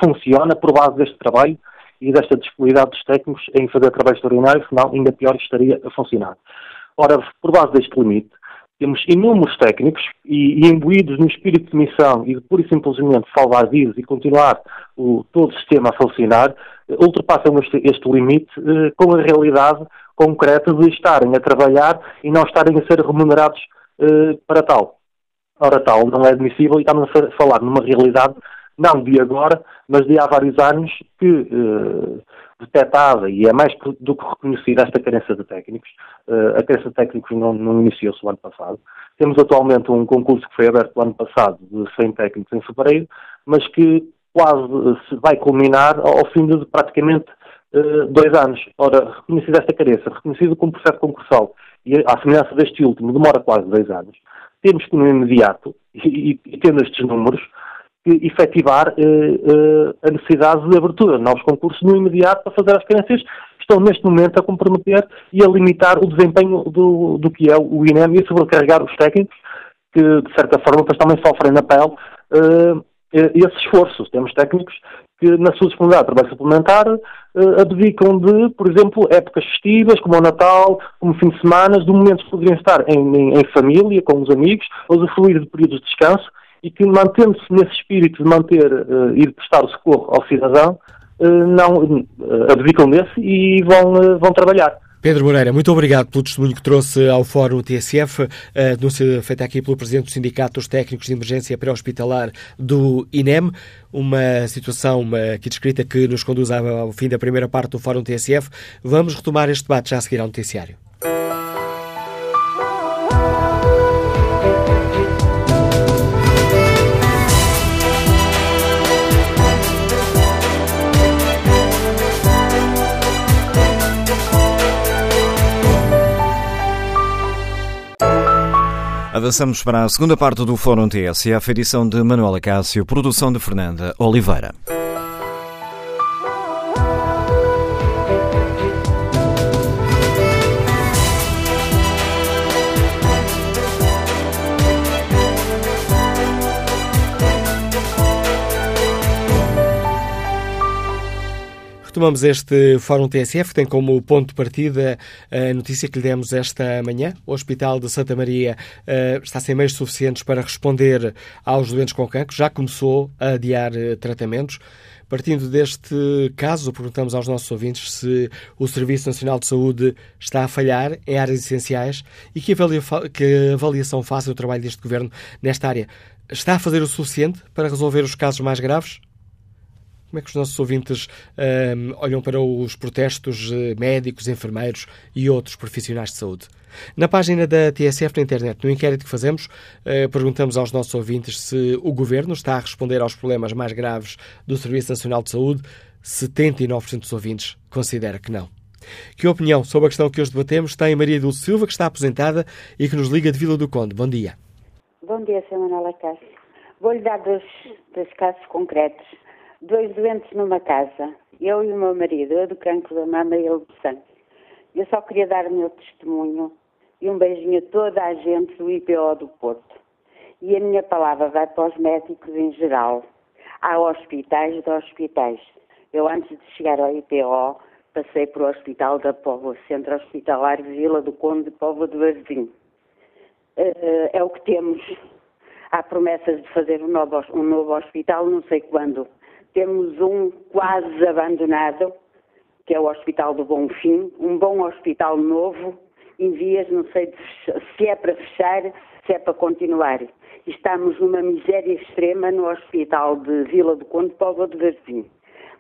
funciona por base deste trabalho e desta disponibilidade dos técnicos em fazer trabalho extraordinário, senão ainda pior estaria a funcionar. Ora, por base deste limite, temos inúmeros técnicos e, e, imbuídos no espírito de missão e de pura e simplesmente salvar vidas e continuar o, todo o sistema a funcionar, ultrapassam este, este limite eh, com a realidade concreta de estarem a trabalhar e não estarem a ser remunerados eh, para tal. Ora, tal não é admissível e estamos a falar numa realidade não de agora, mas de há vários anos que eh, detectada e é mais do que reconhecida esta carência de técnicos. Uh, a carência de técnicos não, não iniciou-se o ano passado. Temos atualmente um concurso que foi aberto o ano passado de 100 técnicos em fevereiro, mas que quase se vai culminar ao fim de praticamente uh, dois anos. Ora, reconhecida esta carência, reconhecido como processo concursal e a semelhança deste último demora quase dois anos, temos que no imediato, e, e tendo estes números, efetivar eh, eh, a necessidade de abertura de novos concursos no imediato para fazer as carências que estão neste momento a comprometer e a limitar o desempenho do, do que é o INEM e a sobrecarregar os técnicos que, de certa forma, também sofrem na pele uh, esse esforço. Temos técnicos que, na sua disponibilidade de trabalho suplementar, abdicam de, por exemplo, épocas festivas, como o Natal, como fim de semana, de momentos que poderiam estar em, em, em família, com os amigos, ou de fluir de períodos de descanso, e que, mantendo-se nesse espírito de manter uh, e de prestar o socorro ao cidadão, uh, não uh, abdicam desse e vão, vão trabalhar. Pedro Moreira, muito obrigado pelo testemunho que trouxe ao Fórum TSF, denúncia feita aqui pelo Presidente do Sindicato dos Técnicos de Emergência Pré-Hospitalar do INEM, uma situação aqui descrita que nos conduz ao fim da primeira parte do Fórum TSF. Vamos retomar este debate já a seguir ao noticiário. Avançamos para a segunda parte do Fórum TSF, edição de Manuela Cássio, produção de Fernanda Oliveira. Retomamos este Fórum TSF, que tem como ponto de partida a notícia que lhe demos esta manhã. O Hospital de Santa Maria uh, está sem meios suficientes para responder aos doentes com cancro, já começou a adiar uh, tratamentos. Partindo deste caso, perguntamos aos nossos ouvintes se o Serviço Nacional de Saúde está a falhar em áreas essenciais e que, avalia, que avaliação faz o trabalho deste Governo nesta área. Está a fazer o suficiente para resolver os casos mais graves? Como é que os nossos ouvintes um, olham para os protestos eh, médicos, enfermeiros e outros profissionais de saúde? Na página da TSF na internet, no inquérito que fazemos, uh, perguntamos aos nossos ouvintes se o Governo está a responder aos problemas mais graves do Serviço Nacional de Saúde. 79% dos ouvintes considera que não. Que opinião sobre a questão que hoje debatemos tem Maria Dulce Silva, que está aposentada e que nos liga de Vila do Conde. Bom dia. Bom dia, Sra. Manuela. Vou-lhe dar dois, dois casos concretos. Dois doentes numa casa, eu e o meu marido, eu do cancro da mama e ele do sangue. Eu só queria dar o meu testemunho e um beijinho a toda a gente do IPO do Porto. E a minha palavra vai para os médicos em geral. Há hospitais de hospitais. Eu, antes de chegar ao IPO, passei para o Hospital da Póvoa, Centro Hospitalar Vila do Conde de Póvoa de Varzim. Uh, é o que temos. Há promessas de fazer um novo, um novo hospital, não sei quando. Temos um quase abandonado, que é o Hospital do Bonfim, um bom hospital novo, em vias, não sei se é para fechar, se é para continuar. Estamos numa miséria extrema no Hospital de Vila do Conde, Póvoa de Varzim.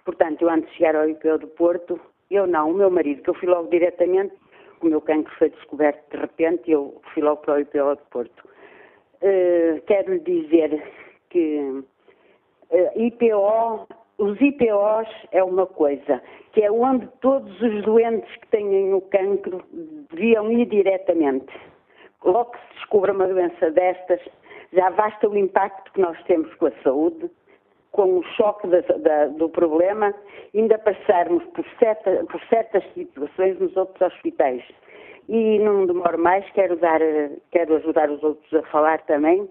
Portanto, eu antes de chegar ao IPO do Porto, eu não, o meu marido, que eu fui logo diretamente, o meu cancro foi descoberto de repente eu fui logo para o IPO de Porto. Uh, quero lhe dizer que IPO, os IPOs é uma coisa, que é onde todos os doentes que têm o cancro deviam ir diretamente. Logo que se descobre uma doença destas, já basta o impacto que nós temos com a saúde, com o choque da, da, do problema, ainda passarmos por, certa, por, certas situações nos outros hospitais. E não demoro mais, quero, dar, quero ajudar os outros a falar também.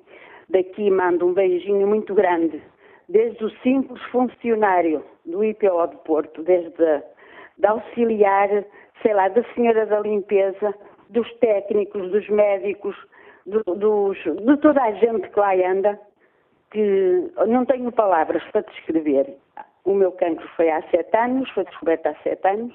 Daqui mando um beijinho muito grande, desde o simples funcionário do IPO de Porto, desde a, da auxiliar, sei lá, da senhora da limpeza, dos técnicos, dos médicos, do, dos, de toda a gente que lá anda, que não tenho palavras para descrever. O meu cancro foi há sete anos, foi descoberto há sete anos,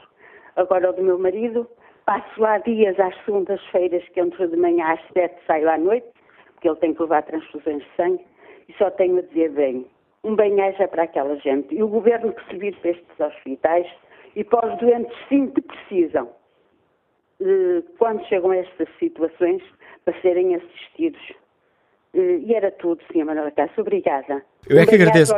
agora o do meu marido. Passo lá dias às segundas-feiras, que entro de manhã às sete, saio à noite, porque ele tem que levar transfusões de sangue, e só tenho a dizer bem, um bem-aja para aquela gente. E o governo que se vir para estes hospitais e para os doentes sim que precisam, eh, quando chegam a estas situações, para serem assistidos eh, e era tudo, Sra. Manuela Cássio. Obrigada. Eu é que um agradeço.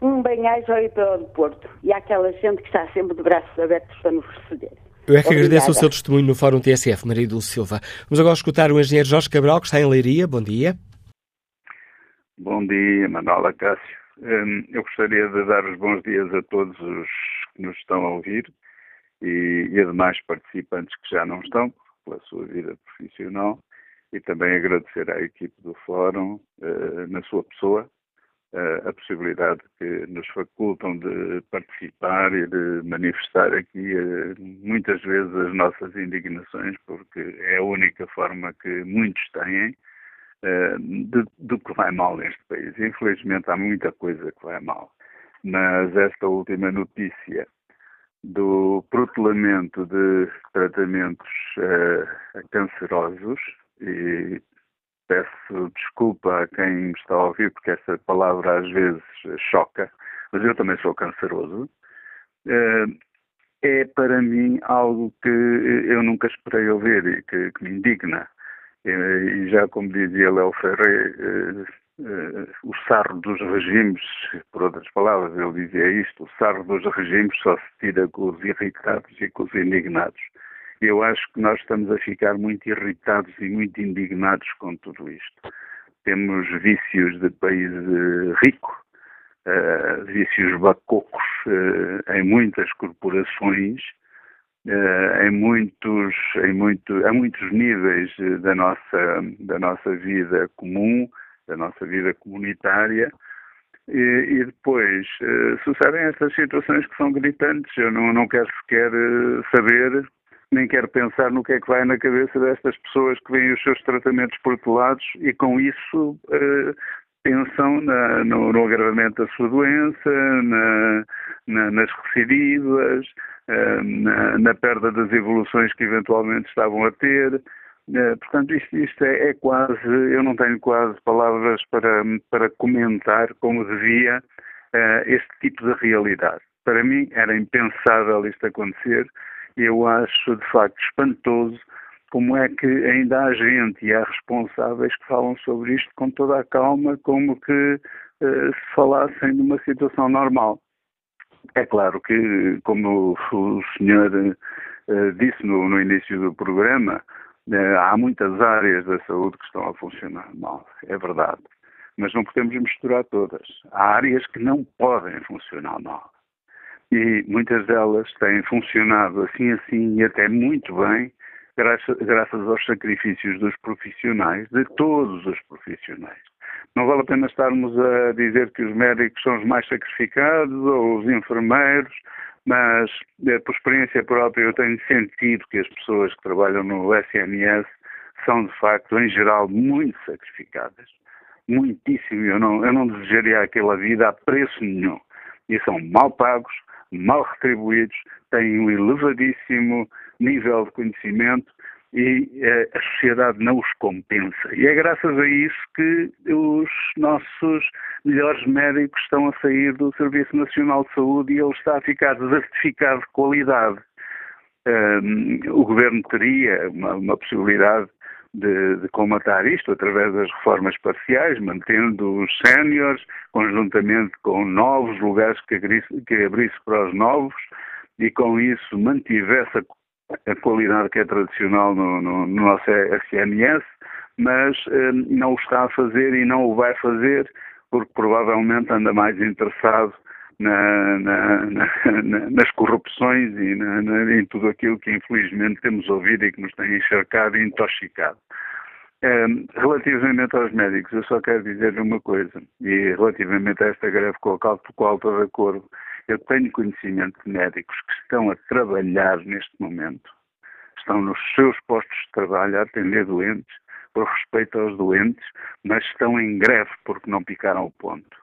Um bem-aja ao IPO do Porto e àquela gente que está sempre de braços abertos para nos receber. Eu é que Obrigada. agradeço o seu testemunho no Fórum TSF, Maria Dulce Silva. Vamos agora escutar o engenheiro Jorge Cabral, que está em Leiria. Bom dia. Bom dia, Manuela Cássio. Hum, eu gostaria de dar os bons dias a todos os que nos estão a ouvir e, e a demais participantes que já não estão, pela sua vida profissional e também agradecer à equipe do Fórum, uh, na sua pessoa, uh, a possibilidade que nos facultam de participar e de manifestar aqui uh, muitas vezes as nossas indignações, porque é a única forma que muitos têm de, do que vai mal neste país. Infelizmente há muita coisa que vai mal, mas esta última notícia do protelamento de tratamentos cancerosos e peço desculpa a quem me está a ouvir porque essa palavra às vezes choca, mas eu também sou canceroso. Eh, é para mim algo que eu nunca esperei ouvir e que, que me indigna. E já como dizia Léo Ferré, eh, eh, o sarro dos regimes, por outras palavras, ele dizia isto, o sarro dos regimes só se tira com os irritados e com os indignados eu acho que nós estamos a ficar muito irritados e muito indignados com tudo isto. Temos vícios de país rico, uh, vícios bacocos em muitas corporações, em muitos, em muito, a muitos níveis da nossa, da nossa vida comum, da nossa vida comunitária. E, e depois sucedem estas situações que são gritantes. Eu não, não quero sequer saber nem quero pensar no que é que vai na cabeça destas pessoas que veem os seus tratamentos protelados e com isso pensam na, no, no, agravamento da sua doença, na, na, nas recidivas, uh, na, perda das evoluções que eventualmente estavam a ter. Uh, portanto, isto, isto é, é, quase, eu não tenho quase palavras para, para comentar como devia este tipo de realidade. Para mim era impensável isto acontecer eu acho de facto espantoso como é que ainda há gente e há responsáveis que falam sobre isto com toda a calma, como que uh, se falassem de uma situação normal. É claro que, como o senhor uh, disse no, no, início do programa, uh, há muitas áreas da saúde que estão a funcionar mal, é verdade. mas não podemos misturar todas. Há áreas que não podem funcionar mal. E muitas delas têm funcionado assim, assim e até muito bem, graças, graças aos sacrifícios dos profissionais, de todos os profissionais. Não vale a pena estarmos a dizer que os médicos são os mais sacrificados ou os enfermeiros, mas eh, por experiência própria eu tenho sentido que as pessoas que trabalham no SNS são de facto, em geral, muito sacrificadas. Muitíssimo. Eu não, eu não desejaria aquela vida a preço nenhum. E são mal pagos, mal retribuídos, têm um elevadíssimo nível de conhecimento e eh, a sociedade não os compensa. E é graças a isso que os nossos melhores médicos estão a sair do Serviço Nacional de Saúde e ele está a ficar desertificado de qualidade. Um, o governo teria uma, uma possibilidade de, de, comatar isto através das reformas parciais, mantendo os séniores, conjuntamente com novos lugares que abrisse, que abrisse para os novos, e com isso mantivesse a a qualidade que é tradicional no, no, no nosso SNS, mas eh, não o está a fazer e não o vai fazer porque provavelmente anda mais interessado na, na, na, nas corrupções e em tudo aquilo que infelizmente temos ouvido e que nos tem encharcado e intoxicado. Eh, relativamente aos médicos, eu só quero dizer uma coisa, e relativamente a esta greve com a qual estou de acordo, eu tenho conhecimento de médicos que estão a trabalhar neste momento, estão nos seus postos de trabalho a atender doentes, por respeito aos doentes, mas estão em greve porque não picaram o ponto.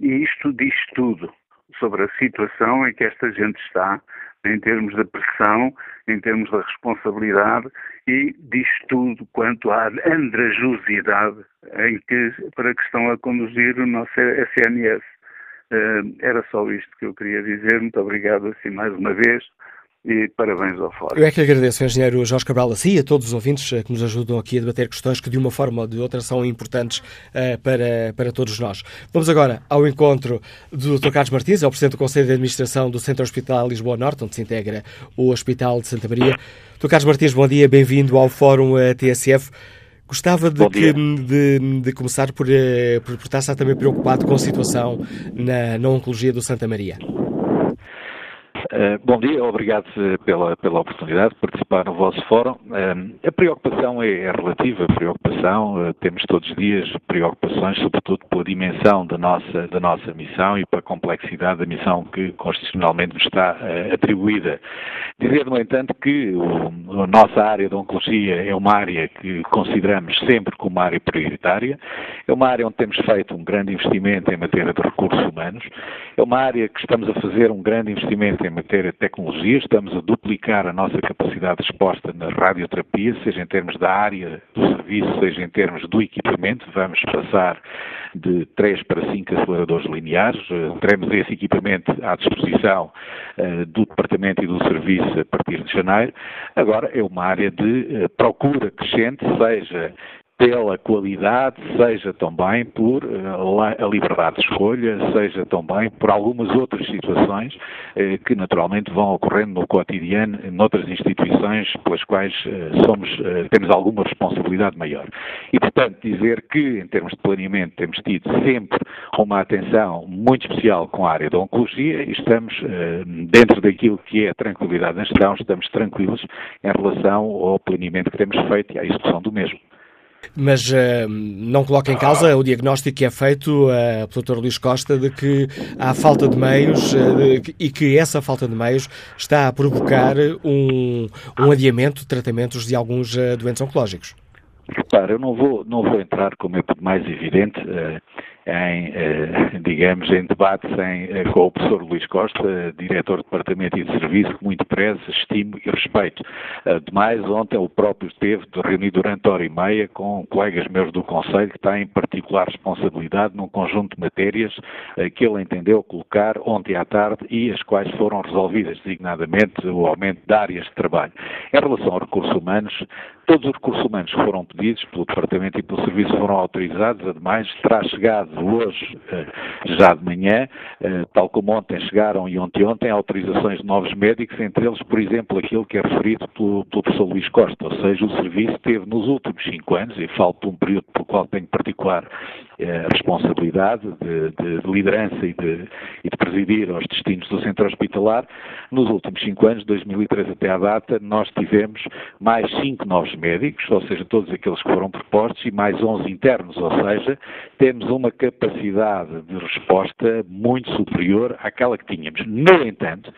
E isto diz tudo sobre a situação em que esta gente está, em termos de pressão, em termos de responsabilidade, e diz tudo quanto à andrajosidade em que, para que estão a conduzir o nosso SNS. Era só isto que eu queria dizer. Muito obrigado assim mais uma vez e parabéns ao Fórum. Eu é que agradeço, engenheiro Jorge Cabral, a si e a todos os ouvintes eh, que nos ajudam aqui a debater questões que de uma forma ou de outra são importantes uh, para, para todos nós. Vamos agora ao encontro do Dr. Carlos Martins, é o Presidente do Conselho de Administração do Centro Hospitalar Lisboa Norte, onde se integra o Hospital de Santa Maria. Dr. Carlos Martins, bom dia, bem-vindo ao Fórum uh, TSF. Gostava de, que, de, de, começar por, por, por estar também preocupado com a situação na, na Oncologia do Santa Maria. Uh, bom dia, obrigado pela, pela oportunidade de participar no vosso fórum. Uh, a preocupação é, é, relativa, a preocupação, temos todos os dias preocupações, sobretudo pela dimensão da nossa, da nossa missão e pela complexidade da missão que constitucionalmente nos está atribuída. Dizer, no entanto, que o, a nossa área de oncologia é uma área que consideramos sempre como uma área prioritária, é uma área onde temos feito um grande investimento em matéria de recursos humanos, é uma área que estamos a fazer um grande investimento em matéria de tecnologia, estamos a duplicar a nossa capacidade de resposta na radioterapia, seja em termos da área do serviço, seja em termos do equipamento. Vamos passar de 3 para 5 aceleradores lineares. Eh, teremos esse equipamento à disposição uh, do Departamento e do Serviço a partir de janeiro. Agora, é uma área de uh, procura crescente, seja pela qualidade, seja também por uh, a liberdade de escolha, seja também por algumas outras situações uh, que naturalmente vão ocorrendo no cotidiano noutras instituições pelas quais uh, somos, temos alguma responsabilidade maior. E, portanto, dizer que, em termos de planeamento, temos tido sempre uma atenção muito especial com a área da oncologia e estamos, dentro daquilo que é a tranquilidade na gestão, estamos tranquilos em relação ao planeamento que temos feito e à execução do mesmo. Mas uh, não coloca em causa o diagnóstico que é feito uh, pelo Dr. Luís Costa de que há falta de meios uh, de, e que essa falta de meios está a provocar um, um adiamento de tratamentos de alguns doentes oncológicos. Repara, eu não vou, não vou entrar, como é mais evidente, em, eh, digamos, em debates em, eh, com o professor Luís Costa, diretor do Departamento e de Serviço, que muito prezo, estimo e respeito. Ademais, ontem ele próprio esteve reunido durante hora e meia com colegas meus do Conselho, que têm particular responsabilidade num conjunto de matérias eh, que ele entendeu colocar ontem à tarde e as quais foram resolvidas, designadamente o aumento de áreas de trabalho. Em relação aos recursos humanos, todos os recursos humanos que foram pedidos pelo Departamento e pelo Serviço foram autorizados, ademais, terá chegado de hoje, eh, já de manhã, eh, tal como ontem chegaram e ontem ontem autorizações de novos médicos, entre eles, por exemplo, aquilo que é referido pelo, pelo professor Luís Costa, ou seja, o serviço teve nos últimos cinco anos, e falo por um período pelo qual tenho particular eh, responsabilidade de, de, de liderança e de, e de, presidir aos destinos do centro hospitalar, nos últimos cinco anos, 2003 até à data, nós tivemos mais cinco novos médicos, ou seja, todos aqueles que foram propostos, e mais 11 internos, ou seja, temos uma capacidade de resposta muito superior àquela que tínhamos. No entanto,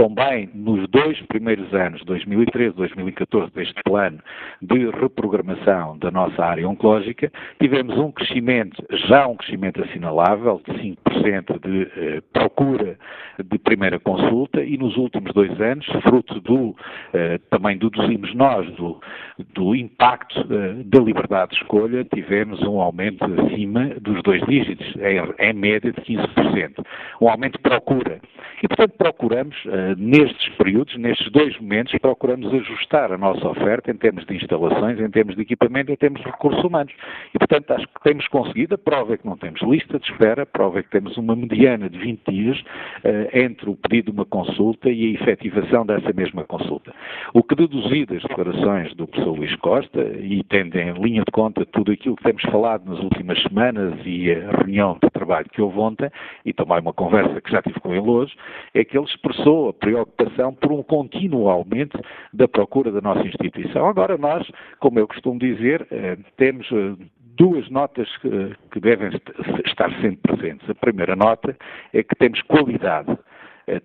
também nos dois primeiros anos, 2013 e 2014, deste plano de reprogramação da nossa área oncológica, tivemos um crescimento, já um crescimento assinalável, de 5% de eh, procura de primeira consulta e nos últimos dois anos, fruto do, eh, também deduzimos nós, do, do impacto eh, da liberdade de escolha, tivemos um aumento acima dos dois dígitos, em, em média de 15%. Um aumento de procura. E, portanto, procuramos eh, nestes períodos, nestes dois momentos, procuramos ajustar a nossa oferta em termos de instalações, em termos de equipamento, em termos de recursos humanos. E, portanto, acho que temos conseguido. A prova é que não temos lista de espera, a prova é que temos uma mediana de 20 dias uh, entre o pedido de uma consulta e a efetivação dessa mesma consulta. O que deduzi das declarações do professor Luís Costa, e tendo em linha de conta tudo aquilo que temos falado nas últimas semanas e a reunião de trabalho que houve ontem, e também uma conversa que já tive com ele hoje, é que ele expressou preocupação por um contínuo aumento da procura da nossa instituição. Agora, nós, como eu costumo dizer, eh, temos eh, duas notas que devem estar sempre presentes. A primeira nota é que temos qualidade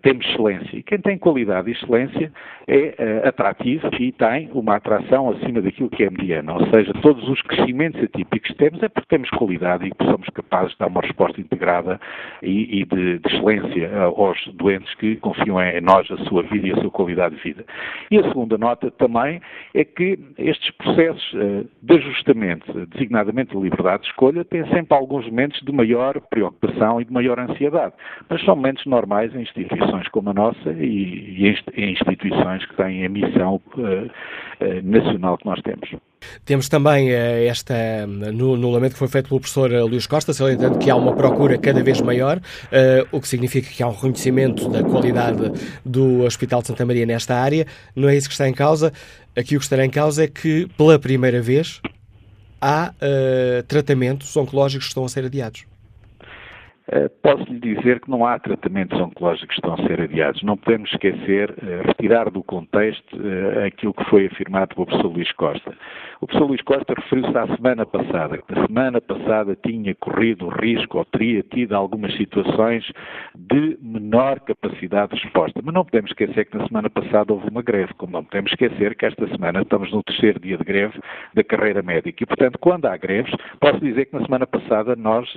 temos excelência. E quem tem qualidade e excelência é uh, atrativo e tem uma atração acima daquilo que é mediana. Ou seja, todos os crescimentos atípicos que temos é porque temos qualidade e que somos capazes de dar uma resposta integrada e, e de, de, excelência aos doentes que confiam em nós a sua vida e a sua qualidade de vida. E a segunda nota também é que estes processos de ajustamento, designadamente de liberdade de escolha, têm sempre alguns momentos de maior preocupação e de maior ansiedade. Mas são momentos normais em instituições instituições como a nossa e, e em instituições que têm a missão uh, uh, nacional que nós temos. Temos também uh, esta, no, no lamento que foi feito pelo professor Luís Costa, salientando que há uma procura cada vez maior, o que significa que há um reconhecimento da qualidade do Hospital de Santa Maria nesta área. Não é isso que está em causa. Aqui o que estará em causa é que, pela primeira vez, há tratamentos oncológicos que estão a ser adiados. Eh, posso lhe dizer que não há tratamentos oncológicos que estão a ser adiados. Não podemos esquecer, eh, retirar do contexto eh, aquilo que foi afirmado pelo professor Luís Costa. O professor Luís Costa referiu-se à semana passada, que na semana passada tinha corrido o risco ou teria tido algumas situações de menor capacidade de resposta. Mas não podemos esquecer que na semana passada houve uma greve, como não podemos esquecer que esta semana estamos no terceiro dia de greve da carreira médica. E, portanto, quando há greves, posso dizer que na semana passada nós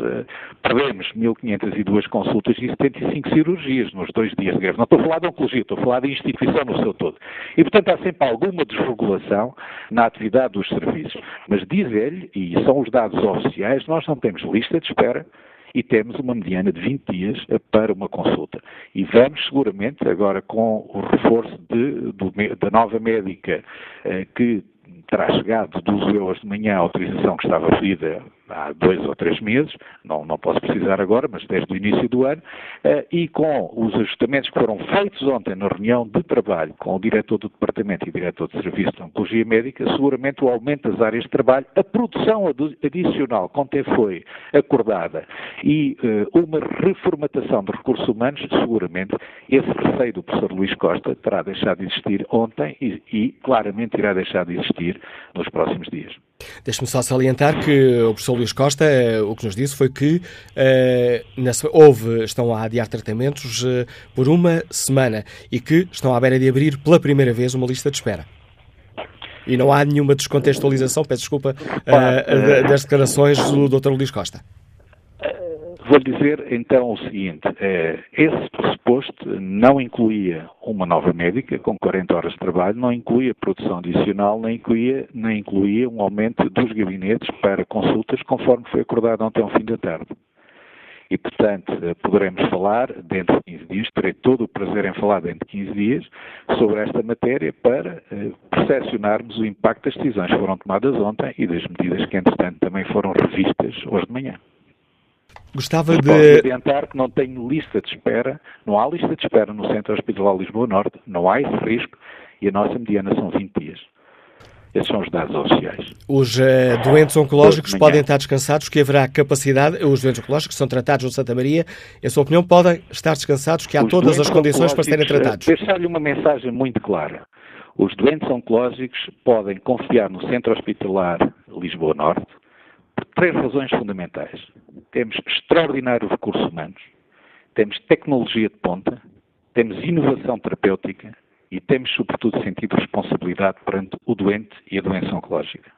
perdemos mil 502 consultas e 75 cirurgias nos dois dias de greve. Não estou a falar de oncologia, estou a falar de instituição no seu todo. E, portanto, há sempre alguma desregulação na atividade dos serviços. Mas diz ele, e são os dados oficiais, nós não temos lista de espera e temos uma mediana de 20 dias para uma consulta. E vamos seguramente, agora com o reforço de, do, da nova médica eh, que terá chegado, deduzo eu hoje de manhã, a autorização que estava pedida há dois ou três meses, não, não posso precisar agora, mas desde o início do ano, eh, e com os ajustamentos que foram feitos ontem na reunião de trabalho com o diretor do Departamento e o diretor de Serviço de Oncologia Médica, seguramente o aumento das áreas de trabalho, a produção adicional ontem foi acordada e uh, uma reformatação de recursos humanos, seguramente esse receio do professor Luís Costa terá deixado de existir ontem e, e claramente irá deixar de existir nos próximos dias. Deixe-me só salientar que o professor Luís Costa, eh, o que nos disse foi que uh, houve, estão a adiar tratamentos uh, por uma semana e que estão à beira de abrir pela primeira vez uma lista de espera. E não há nenhuma descontextualização, peço desculpa, uh, das declarações do Dr. Luís Costa. Vou dizer então o seguinte: eh, esse pressuposto não incluía uma nova médica com 40 horas de trabalho, não incluía produção adicional, nem incluía, nem incluía um aumento dos gabinetes para consultas, conforme foi acordado ontem ao fim da tarde. E, portanto, eh, poderemos falar dentro de 15 dias, terei todo o prazer em falar dentro de 15 dias sobre esta matéria para eh, percepcionarmos o impacto das decisões que foram tomadas ontem e das medidas que, entretanto, também foram revistas hoje de manhã. Gostava de. Posso adiantar que não tenho lista de espera, não há lista de espera no Centro Hospitalar Lisboa Norte, não há esse risco e a nossa mediana são 20 dias. Esses são os dados oficiais. Os uh, doentes oncológicos podem estar descansados, que haverá capacidade, os doentes oncológicos que são tratados no Santa Maria, em sua opinião, podem estar descansados, que há os todas as condições para serem tratados. Eh, deixar-lhe uma mensagem muito clara. Os doentes oncológicos podem confiar no Centro Hospitalar Lisboa Norte por três razões fundamentais. Temos extraordinários recursos humanos, temos tecnologia de ponta, temos inovação terapêutica e temos, sobretudo, sentido de responsabilidade perante o doente e a doença oncológica.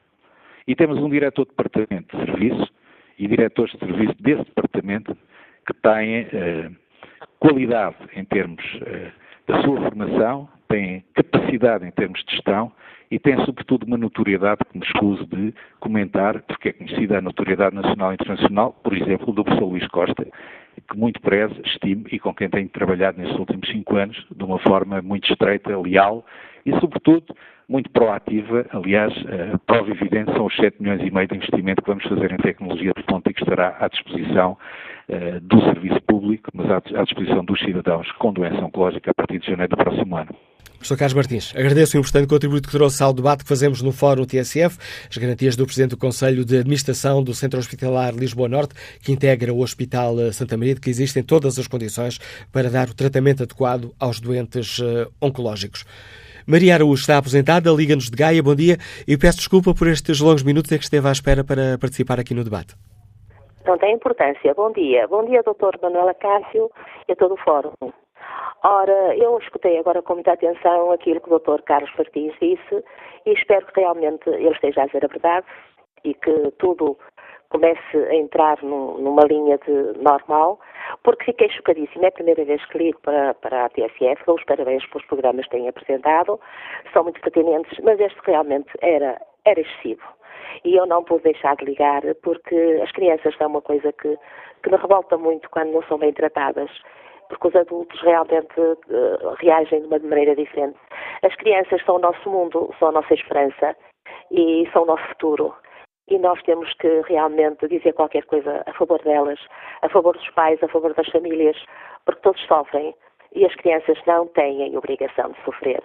E temos um diretor de departamento de serviço e diretores de serviço desse departamento que têm eh, qualidade em termos eh, da sua formação, têm capacidade em termos de gestão e têm, sobretudo, uma notoriedade que me escuso de comentar, porque é conhecida a notoriedade nacional e internacional, por exemplo, do professor Luís Costa, que muito prezo, estimo e com quem tenho trabalhado nestes últimos cinco anos de uma forma muito estreita, leal e, sobretudo, muito proativa. Aliás, a prova evidente são os 7 milhões e meio de investimento que vamos fazer em tecnologia de ponta e que estará à disposição uh, do serviço público, mas à, à disposição dos cidadãos com doença oncológica a partir de janeiro do próximo ano. Professor Carlos Martins, agradeço o importante contributo que trouxe ao debate que fazemos no Fórum TSF, as garantias do Presidente do Conselho de Administração do Centro Hospitalar Lisboa Norte, que integra o Hospital eh, Santa Maria, de que existem todas as condições para dar o tratamento adequado aos doentes uh, oncológicos. Maria Araújo está aposentada, liga-nos de Gaia, bom dia, e peço desculpa por estes longos minutos em que esteve à espera para participar aqui no debate. Não tem importância. Bom dia. Bom dia, doutor Manuela Cássio e a todo o Fórum. Ora, eu escutei agora com muita atenção aquilo que o Dr. Carlos Martins disse e espero que realmente ele esteja a dizer a verdade e que tudo comece a entrar numa linha de normal, porque fiquei chocadíssima. É a primeira vez que ligo para, para a TSF, dou os parabéns pelos programas que têm apresentado, são muito pertinentes, mas este realmente era, era excessivo. E eu não pude deixar de ligar, porque as crianças são uma coisa que, que me revolta muito quando não são bem tratadas porque os adultos realmente uh, reagem de uma maneira diferente. As crianças são o nosso mundo, são a nossa esperança e são o nosso futuro. E nós temos que realmente dizer qualquer coisa a favor delas, a favor dos pais, a favor das famílias, porque todos sofrem e as crianças não têm obrigação de sofrer.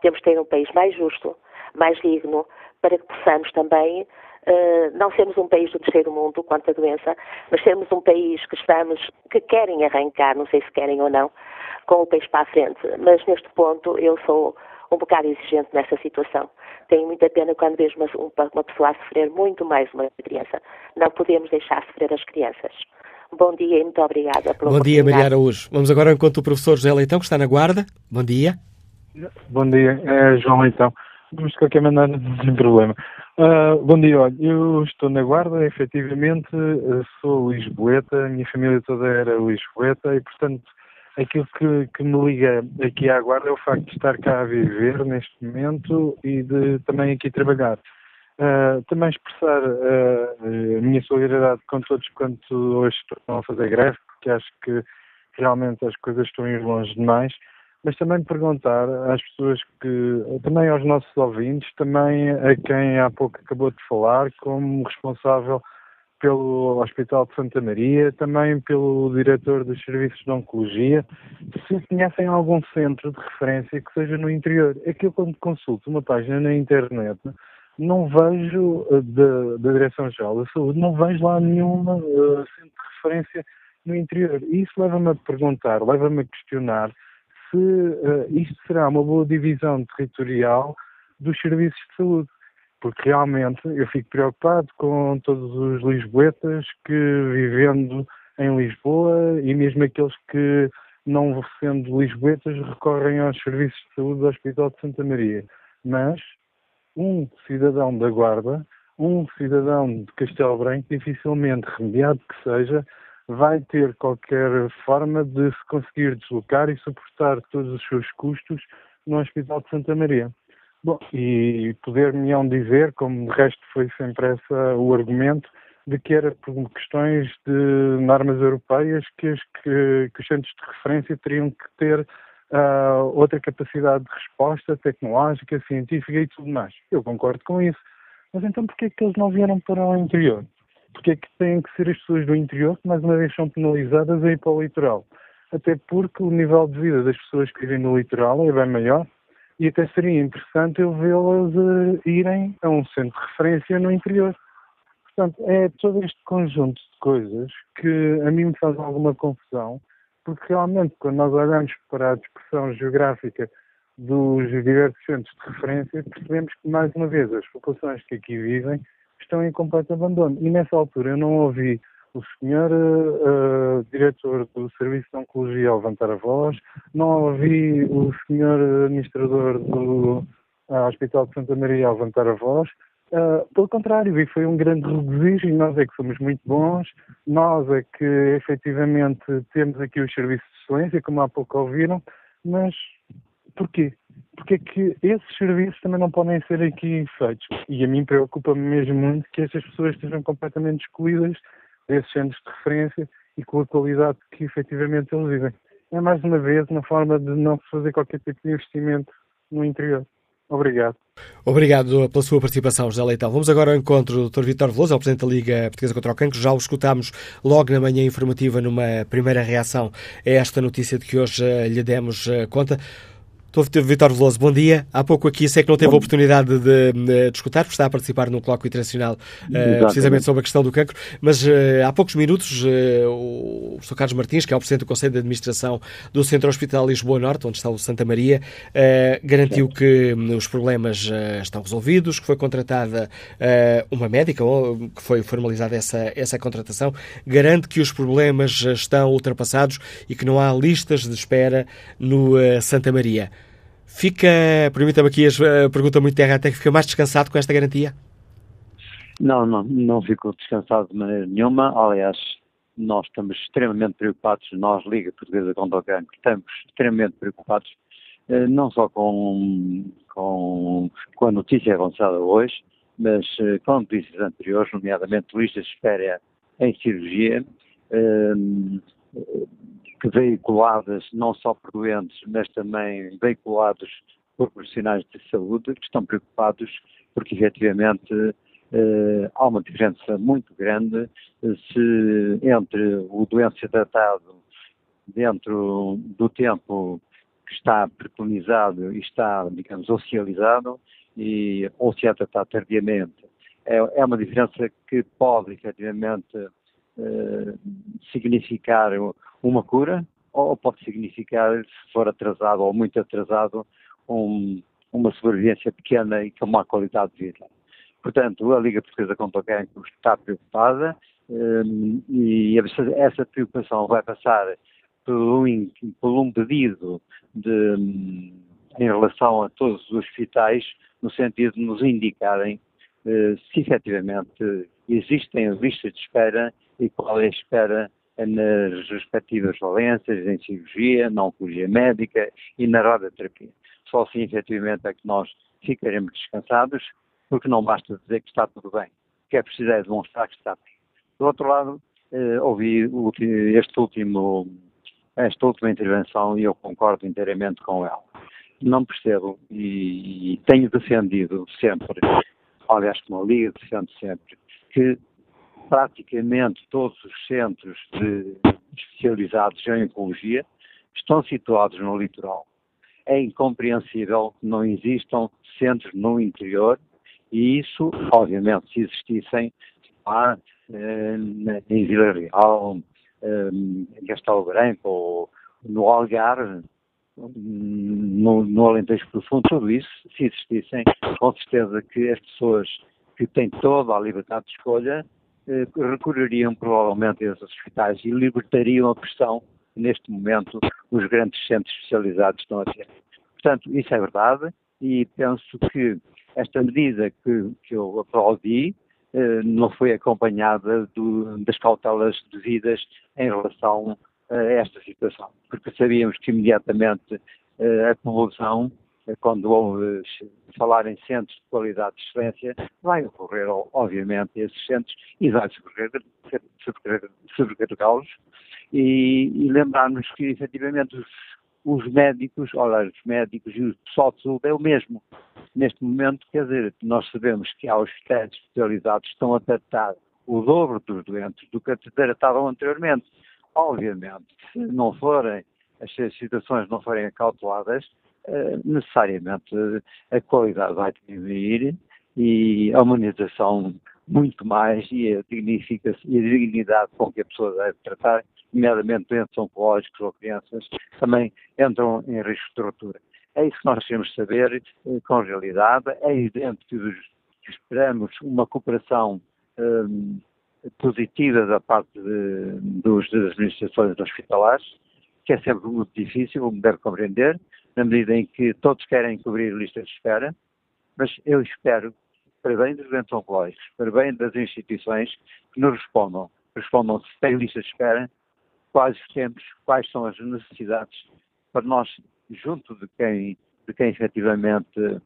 Temos que ter um país mais justo, mais digno, para que possamos também uh, não sermos um país do terceiro mundo quanto à doença, mas sermos um país que estamos, que querem arrancar, não sei se querem ou não, com o país para a frente. Mas neste ponto eu sou um bocado exigente nessa situação. Tenho muita pena quando vejo uma, uma pessoa a sofrer muito mais uma criança. Não podemos deixar sofrer as crianças. Bom dia e muito obrigada pela Bom dia, Maria Araújo. Vamos agora encontro do professor José Leitão, que está na guarda. Bom dia. Bom dia, é João Leitão. Mas de qualquer maneira, sem problema. Uh, bom dia, olha, eu estou na Guarda, efetivamente, sou lisboeta, a minha família toda era lisboeta e, portanto, aquilo que, que, me liga aqui à Guarda é o facto de estar cá a viver neste momento e de também aqui trabalhar. Uh, também expressar uh, a minha solidariedade com todos quanto hoje estão a fazer greve, porque acho que realmente as coisas estão a ir longe demais mas também perguntar às pessoas que, também aos nossos ouvintes, também a quem há pouco acabou de falar, como responsável pelo Hospital de Santa Maria, também pelo diretor dos serviços de oncologia, se conhecem algum centro de referência que seja no interior. É que eu quando consulto uma página na internet, não vejo da, da Direção-Geral da Saúde, não vejo lá nenhum uh, centro de referência no interior. E isso leva-me a perguntar, leva-me a questionar se uh, isto será uma boa divisão territorial dos serviços de saúde. Porque realmente eu fico preocupado com todos os lisboetas que, vivendo em Lisboa, e mesmo aqueles que, não sendo lisboetas, recorrem aos serviços de saúde do Hospital de Santa Maria. Mas um cidadão da Guarda, um cidadão de Castelo Branco, dificilmente, remediado que seja, vai ter qualquer forma de se conseguir deslocar e suportar todos os seus custos no Hospital de Santa Maria. Bom, e poder-me dizer, como de resto foi sempre essa o argumento, de que era por questões de normas europeias que, as, que, que os centros de referência teriam que ter uh, outra capacidade de resposta tecnológica, científica e tudo mais. Eu concordo com isso. Mas então porquê é que eles não vieram para o interior? Porque é que têm que ser as pessoas do interior que mais uma vez são penalizadas a ir para o litoral? Até porque o nível de vida das pessoas que vivem no litoral é bem maior e até seria interessante eu vê-las uh, irem a um centro de referência no interior. Portanto, é todo este conjunto de coisas que a mim me faz alguma confusão, porque realmente quando nós olhamos para a dispersão geográfica dos diversos centros de referência, percebemos que, mais uma vez, as populações que aqui vivem estão em completo abandono. E nessa altura eu não ouvi o senhor uh, diretor do Serviço de Oncologia levantar a voz, não ouvi o senhor administrador do uh, Hospital de Santa Maria levantar a voz. Uh, pelo contrário, vi foi um grande regozijo e nós é que somos muito bons, nós é que efetivamente temos aqui os serviços de excelência, como há pouco ouviram, mas porquê? Porque é que esses serviços também não podem ser aqui feitos. E a mim preocupa-me mesmo muito que essas pessoas estejam completamente excluídas desses centros de referência e com a qualidade que efetivamente eles vivem. É mais uma vez uma forma de não fazer qualquer tipo de investimento no interior. Obrigado. Obrigado pela sua participação, José Leitão. Vamos agora ao encontro do Dr. Vitor Veloso, é o Presidente da Liga Portuguesa contra o Cancro. Já o escutámos logo na manhã informativa numa primeira reação a esta notícia de que hoje eh, lhe demos eh, conta. Estou Vitor Veloso, bom dia. Há pouco aqui sei que não teve a oportunidade de, de, escutar, porque está a participar num colóquio internacional uh, precisamente sobre a questão do cancro, mas uh, há poucos minutos uh, o Sr. Carlos Martins, que é o Presidente do Conselho de Administração do Centro Hospital Lisboa Norte, onde está o Santa Maria, garantiu Sim. que um, os problemas estão resolvidos, que foi contratada uma médica, ou que foi formalizada essa, essa contratação, garante que os problemas estão ultrapassados e que não há listas de espera no Santa Maria. Fica, permita-me aqui a pergunta muito terra, até que fica mais descansado com esta garantia? Não, não, não fico descansado de maneira nenhuma. Aliás, nós estamos extremamente preocupados, nós, Liga Portuguesa contra o Cancro, estamos extremamente preocupados, eh, não só com, com, com a notícia avançada hoje, mas eh, com notícias anteriores, nomeadamente listas de espera em cirurgia, eh, que veiculadas não só por doentes, mas também veiculados por profissionais de saúde que estão preocupados porque efetivamente eh, há uma diferença muito grande eh, se entre o doente tratado dentro do tempo que está preconizado e está, digamos, oficializado e, ou se é tratado tardiamente. É, é uma diferença que pode efetivamente eh, significar uma cura ou pode significar, se for atrasado ou muito atrasado, um, uma sobrevivência pequena e com má qualidade de vida. Portanto, a Liga Portuguesa contra o Cancro está preocupada um, e essa preocupação vai passar por um, por um pedido de, em relação a todos os hospitais, no sentido de nos indicarem uh, se efetivamente existem listas de espera e qual é a espera nas respectivas valências, em cirurgia, na oncologia médica e na radioterapia. Só assim, efetivamente, é que nós ficaremos descansados, porque não basta dizer que está tudo bem. O que é preciso é demonstrar que está bem. Do outro lado, eh, ouvi este último, esta última intervenção e eu concordo inteiramente com ela. Não percebo e, e tenho defendido sempre, aliás, como a Liga defende sempre, que praticamente todos os centros de, especializados em oncologia estão situados no litoral. É incompreensível que não existam centros no interior e isso, obviamente, se existissem lá eh, em Vila Real, eh, em Castelo Branco ou no Algarve, no, no Alentejo Profundo, tudo isso, se existissem, com certeza que as pessoas que têm toda a liberdade de escolha recorreriam provavelmente a esses hospitais e libertariam a pressão que neste momento os grandes centros especializados estão a ter. Portanto, isso é verdade e penso que esta medida que, que eu aplaudi eh, não foi acompanhada do, das cautelas devidas em relação a esta situação, porque sabíamos que imediatamente eh, a população quando ouve falar em centros de qualidade de excelência, vai ocorrer, obviamente, esses centros e vai sobrecarregá-los e, e lembrar-nos que, efetivamente, os, os médicos, olha, os médicos e o pessoal de saúde é o mesmo. Neste momento, quer dizer, nós sabemos que há hospitais especializados que estão a tratar o dobro dos doentes do que tratavam anteriormente. Obviamente, se não forem, as situações não forem acauteladas, necessariamente a qualidade vai diminuir e a humanização muito mais e a, e a dignidade com que a pessoa deve tratar, nomeadamente doentes oncológicos ou crianças, também entram em risco de ruptura. É isso que nós queremos saber eh, com realidade. É evidente que esperamos uma cooperação um, positiva da parte de, dos, das administrações hospitalares, que é sempre muito difícil, como deve compreender, na medida em que todos querem cobrir listas de espera, mas eu espero, para bem dos oncológicos, para bem das instituições, que nos respondam. Respondam se tem listas de espera, quais temos, quais são as necessidades, para nós, junto de quem, de quem efetivamente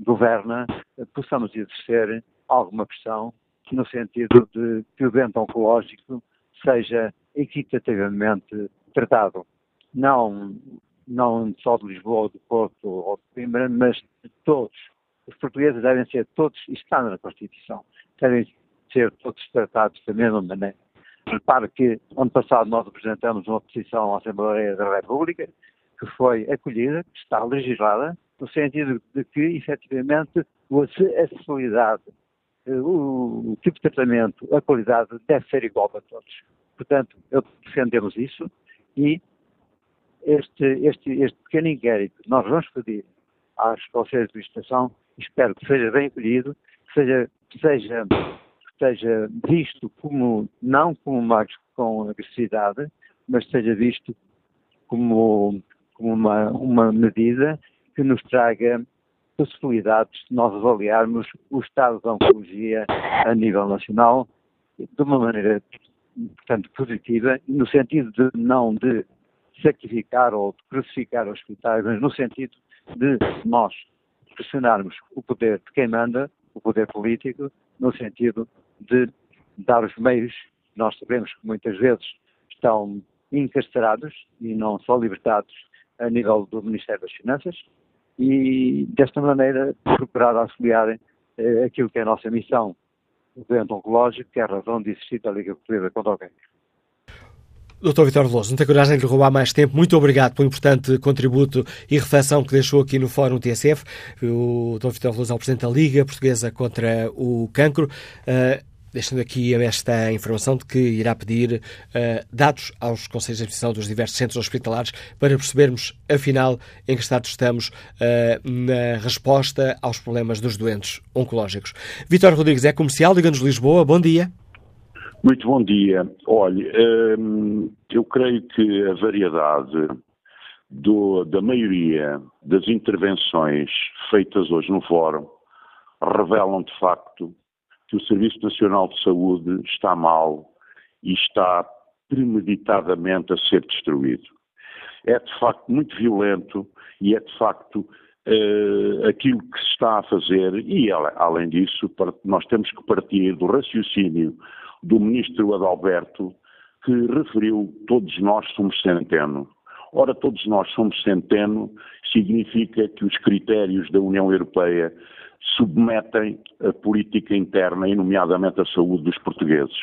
governa, possamos exercer alguma pressão no sentido de que o doente oncológico seja equitativamente tratado. Não, não só de Lisboa, do Porto ou de Coimbra, mas de todos. Os portugueses devem ser todos, isto está na Constituição, devem ser todos tratados da mesma maneira. Repare que, ano passado, nós apresentamos uma petição à Assembleia da República, que foi acolhida, que está legislada, no sentido de que, efetivamente, a acessibilidade, eh, o, tipo de tratamento, a qualidade deve ser igual para todos. Portanto, defendemos isso e este, este, este pequeno inquérito nós vamos pedir às conselhos de administração, espero que seja bem acolhido, que seja, seja, seja visto como, não como uma, com agressividade, mas seja visto como, como uma, uma medida que nos traga possibilidades de nós avaliarmos o estado da oncologia a nível nacional de uma maneira, portanto, positiva, no sentido de não de sacrificar ou de crucificar hospitais, mas no sentido de nós pressionarmos o poder de quem manda, o poder político, no sentido de dar os meios, nós sabemos que muitas vezes estão encarcerados e não só libertados a nível do Ministério das Finanças, e desta maneira procurar auxiliar eh, aquilo que é a nossa missão, o doente oncológico, que é a razão de existir da Liga Portuguesa contra o Cancro. Doutor Vitor Veloso, não tem coragem de lhe roubar mais tempo. Muito obrigado pelo importante contributo e reflexão que deixou aqui no Fórum TSF. O Dr. Vitor Veloso é o Presidente da Liga Portuguesa contra o Cancro. Uh, deixando aqui esta informação de que irá pedir uh, dados aos Conselhos de Administração dos diversos centros hospitalares para percebermos, afinal, em que estado estamos uh, na resposta aos problemas dos doentes oncológicos. Vitor Rodrigues é comercial, Liga-nos Lisboa. Bom dia. Muito bom dia. Olha, hum, eu creio que a variedade do, da maioria das intervenções feitas hoje no Fórum revelam de facto que o Serviço Nacional de Saúde está mal e está premeditadamente a ser destruído. É de facto muito violento e é de facto uh, aquilo que se está a fazer, e além disso, nós temos que partir do raciocínio do ministro Adalberto, que referiu todos nós somos centeno. Ora, todos nós somos centeno significa que os critérios da União Europeia submetem a política interna, e nomeadamente a saúde dos portugueses.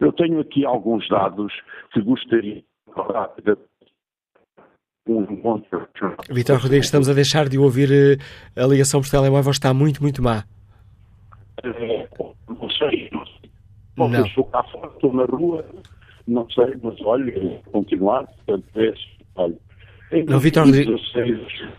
Eu tenho aqui alguns dados que gostaria de Vitor Rodrigues, estamos a deixar de ouvir eh, a ligação por telemóvel, está muito, muito má. Não sei, não Não. Estou cá fora, estou na rua, não sei, mas olha, continuar, portanto, é, olha, não, Vitor Rodrigues,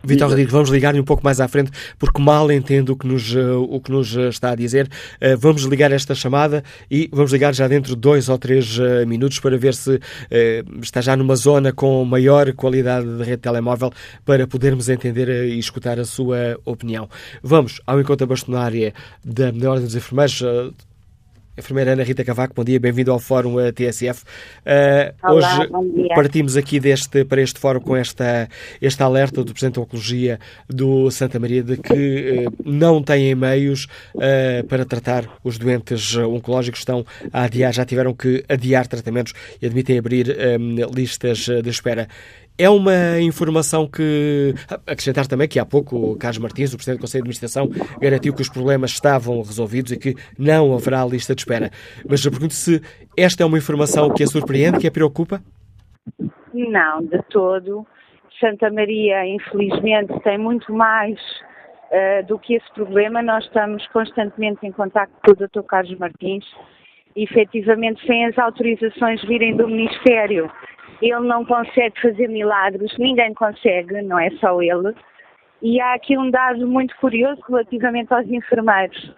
Vitor Rodrigues, vamos ligar-lhe um pouco mais à frente, porque mal entendo o que nos, eh, o que nos eh, está a dizer. Eh, vamos ligar esta chamada e vamos ligar já dentro de dois ou três minutos para ver se está já numa zona com maior qualidade de rede telemóvel para podermos entender e escutar a sua opinião. Vamos ao encontro bastonária da Ordem dos Enfermeiros. Enfermeira Ana Rita Cavaco, bom dia, bem-vindo ao Fórum TSF. Uh, Olá, hoje partimos aqui deste, para este fórum com esta, este alerta do Presidente da Oncologia do Santa Maria de que uh, não têm meios uh, para tratar os doentes oncológicos, estão a adiar, já tiveram que adiar tratamentos e admitem abrir listas de espera. É uma informação que. Acrescentar também que há pouco o Carlos Martins, o Presidente do Conselho de Administração, garantiu que os problemas estavam resolvidos e que não haverá lista de espera. Mas eu pergunto se esta é uma informação que a surpreende, que a preocupa? Não, de todo. Santa Maria, infelizmente, tem muito mais uh, do que esse problema. Nós estamos constantemente em contato com o Dr. Carlos Martins e, efetivamente, sem as autorizações virem do Ministério, ele não consegue fazer milagres, ninguém consegue, não é só ele. E há aqui um dado muito curioso relativamente aos enfermeiros,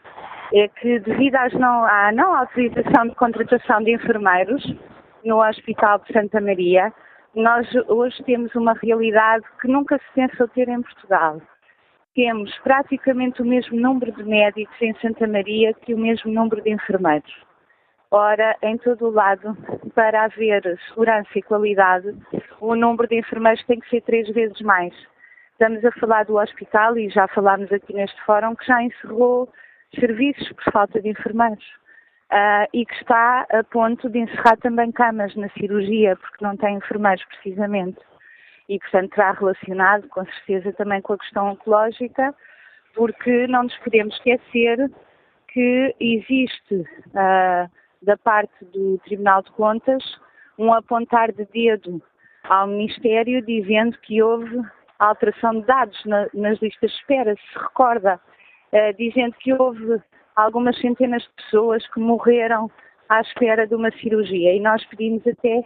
é que devido não, à não autorização de contratação de enfermeiros no Hospital de Santa Maria, nós hoje temos uma realidade que nunca se pensou ter em Portugal. Temos praticamente o mesmo número de médicos em Santa Maria que o mesmo número de enfermeiros. Ora, em todo o lado, para haver segurança e qualidade, o número de enfermeiros tem que ser três vezes mais. Estamos a falar do hospital e já falámos aqui neste fórum que já encerrou serviços por falta de enfermeiros uh, e que está a ponto de encerrar também camas na cirurgia, porque não tem enfermeiros precisamente. E, portanto, terá relacionado com certeza também com a questão oncológica, porque não nos podemos esquecer que existe, uh, da parte do Tribunal de Contas, um apontar de dedo ao Ministério dizendo que houve alteração de dados na, nas listas de espera, se recorda, uh, dizendo que houve algumas centenas de pessoas que morreram à espera de uma cirurgia. E nós pedimos até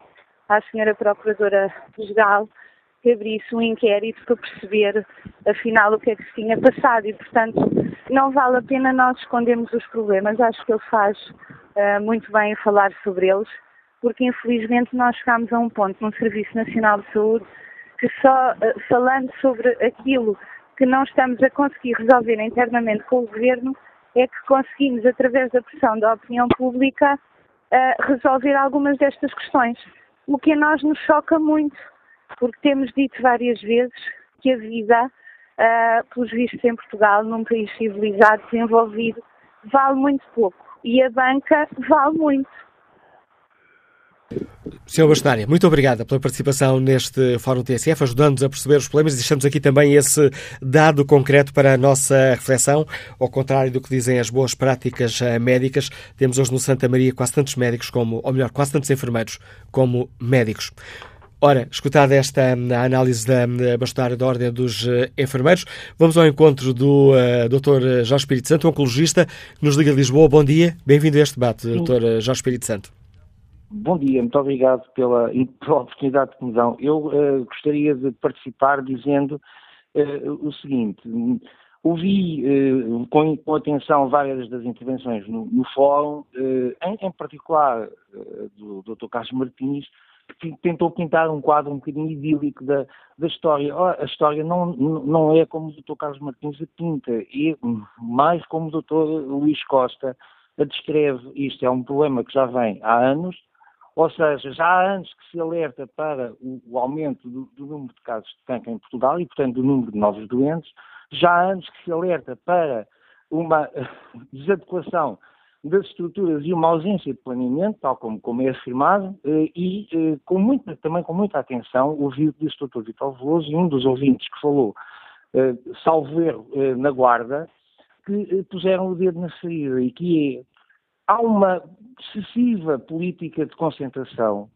à senhora Procuradora-Geral que abrisse um inquérito para perceber, afinal, o que é que se tinha passado. E, portanto, não vale a pena nós escondermos os problemas. Acho que ele faz uh, muito bem em falar sobre eles, porque, infelizmente, nós chegamos a um ponto no Serviço Nacional de Saúde que só uh, falando sobre aquilo que não estamos a conseguir resolver internamente com o Governo, é que conseguimos, através da pressão da opinião pública, uh, resolver algumas destas questões. O que a nós nos choca muito, porque temos dito várias vezes que a vida, uh, pelos vistos em Portugal, num país civilizado, desenvolvido, vale muito pouco. E a banca vale muito. Sr. Bastonária, muito obrigada pela participação neste Fórum TSF, ajudando-nos a perceber os problemas e deixamos aqui também esse dado concreto para a nossa reflexão. Ao contrário do que dizem as boas práticas eh, médicas, temos hoje no Santa Maria quase tantos médicos como, ou melhor, quase tantos enfermeiros como médicos. Ora, escutada esta hum, análise da hum, bastonária da Ordem dos eh, Enfermeiros, vamos ao encontro do uh, Dr. Jorge Espírito Santo, oncologista, que nos liga de Lisboa. Bom dia, bem-vindo a este debate, Dr. Jorge Espírito Santo. Bom dia, muito obrigado pela, pela oportunidade que me dão. Eu uh, gostaria de participar dizendo uh, o seguinte: ouvi uh, com, com, atenção várias das intervenções no, no fórum, em, em, particular do Dr. Carlos Martins, tentou pintar um quadro um bocadinho idílico da, da história. A história não, não é como o Dr. Carlos Martins a pinta, é mais como o Dr. Luís Costa a descreve. Isto é um problema que já vem há anos ou seja, já há anos que se alerta para o, o aumento do, do, número de casos de cancro em Portugal e, portanto, do número de novos doentes. Já há anos que se alerta para uma desadequação das estruturas e uma ausência de planeamento, tal como, como é afirmado, eh, e eh, com também com muita atenção ouvi o Dr. Vitor Veloso e um dos ouvintes que falou, eh, salvo erro, na guarda, que puseram o dedo na ferida e que é há uma excessiva política de concentração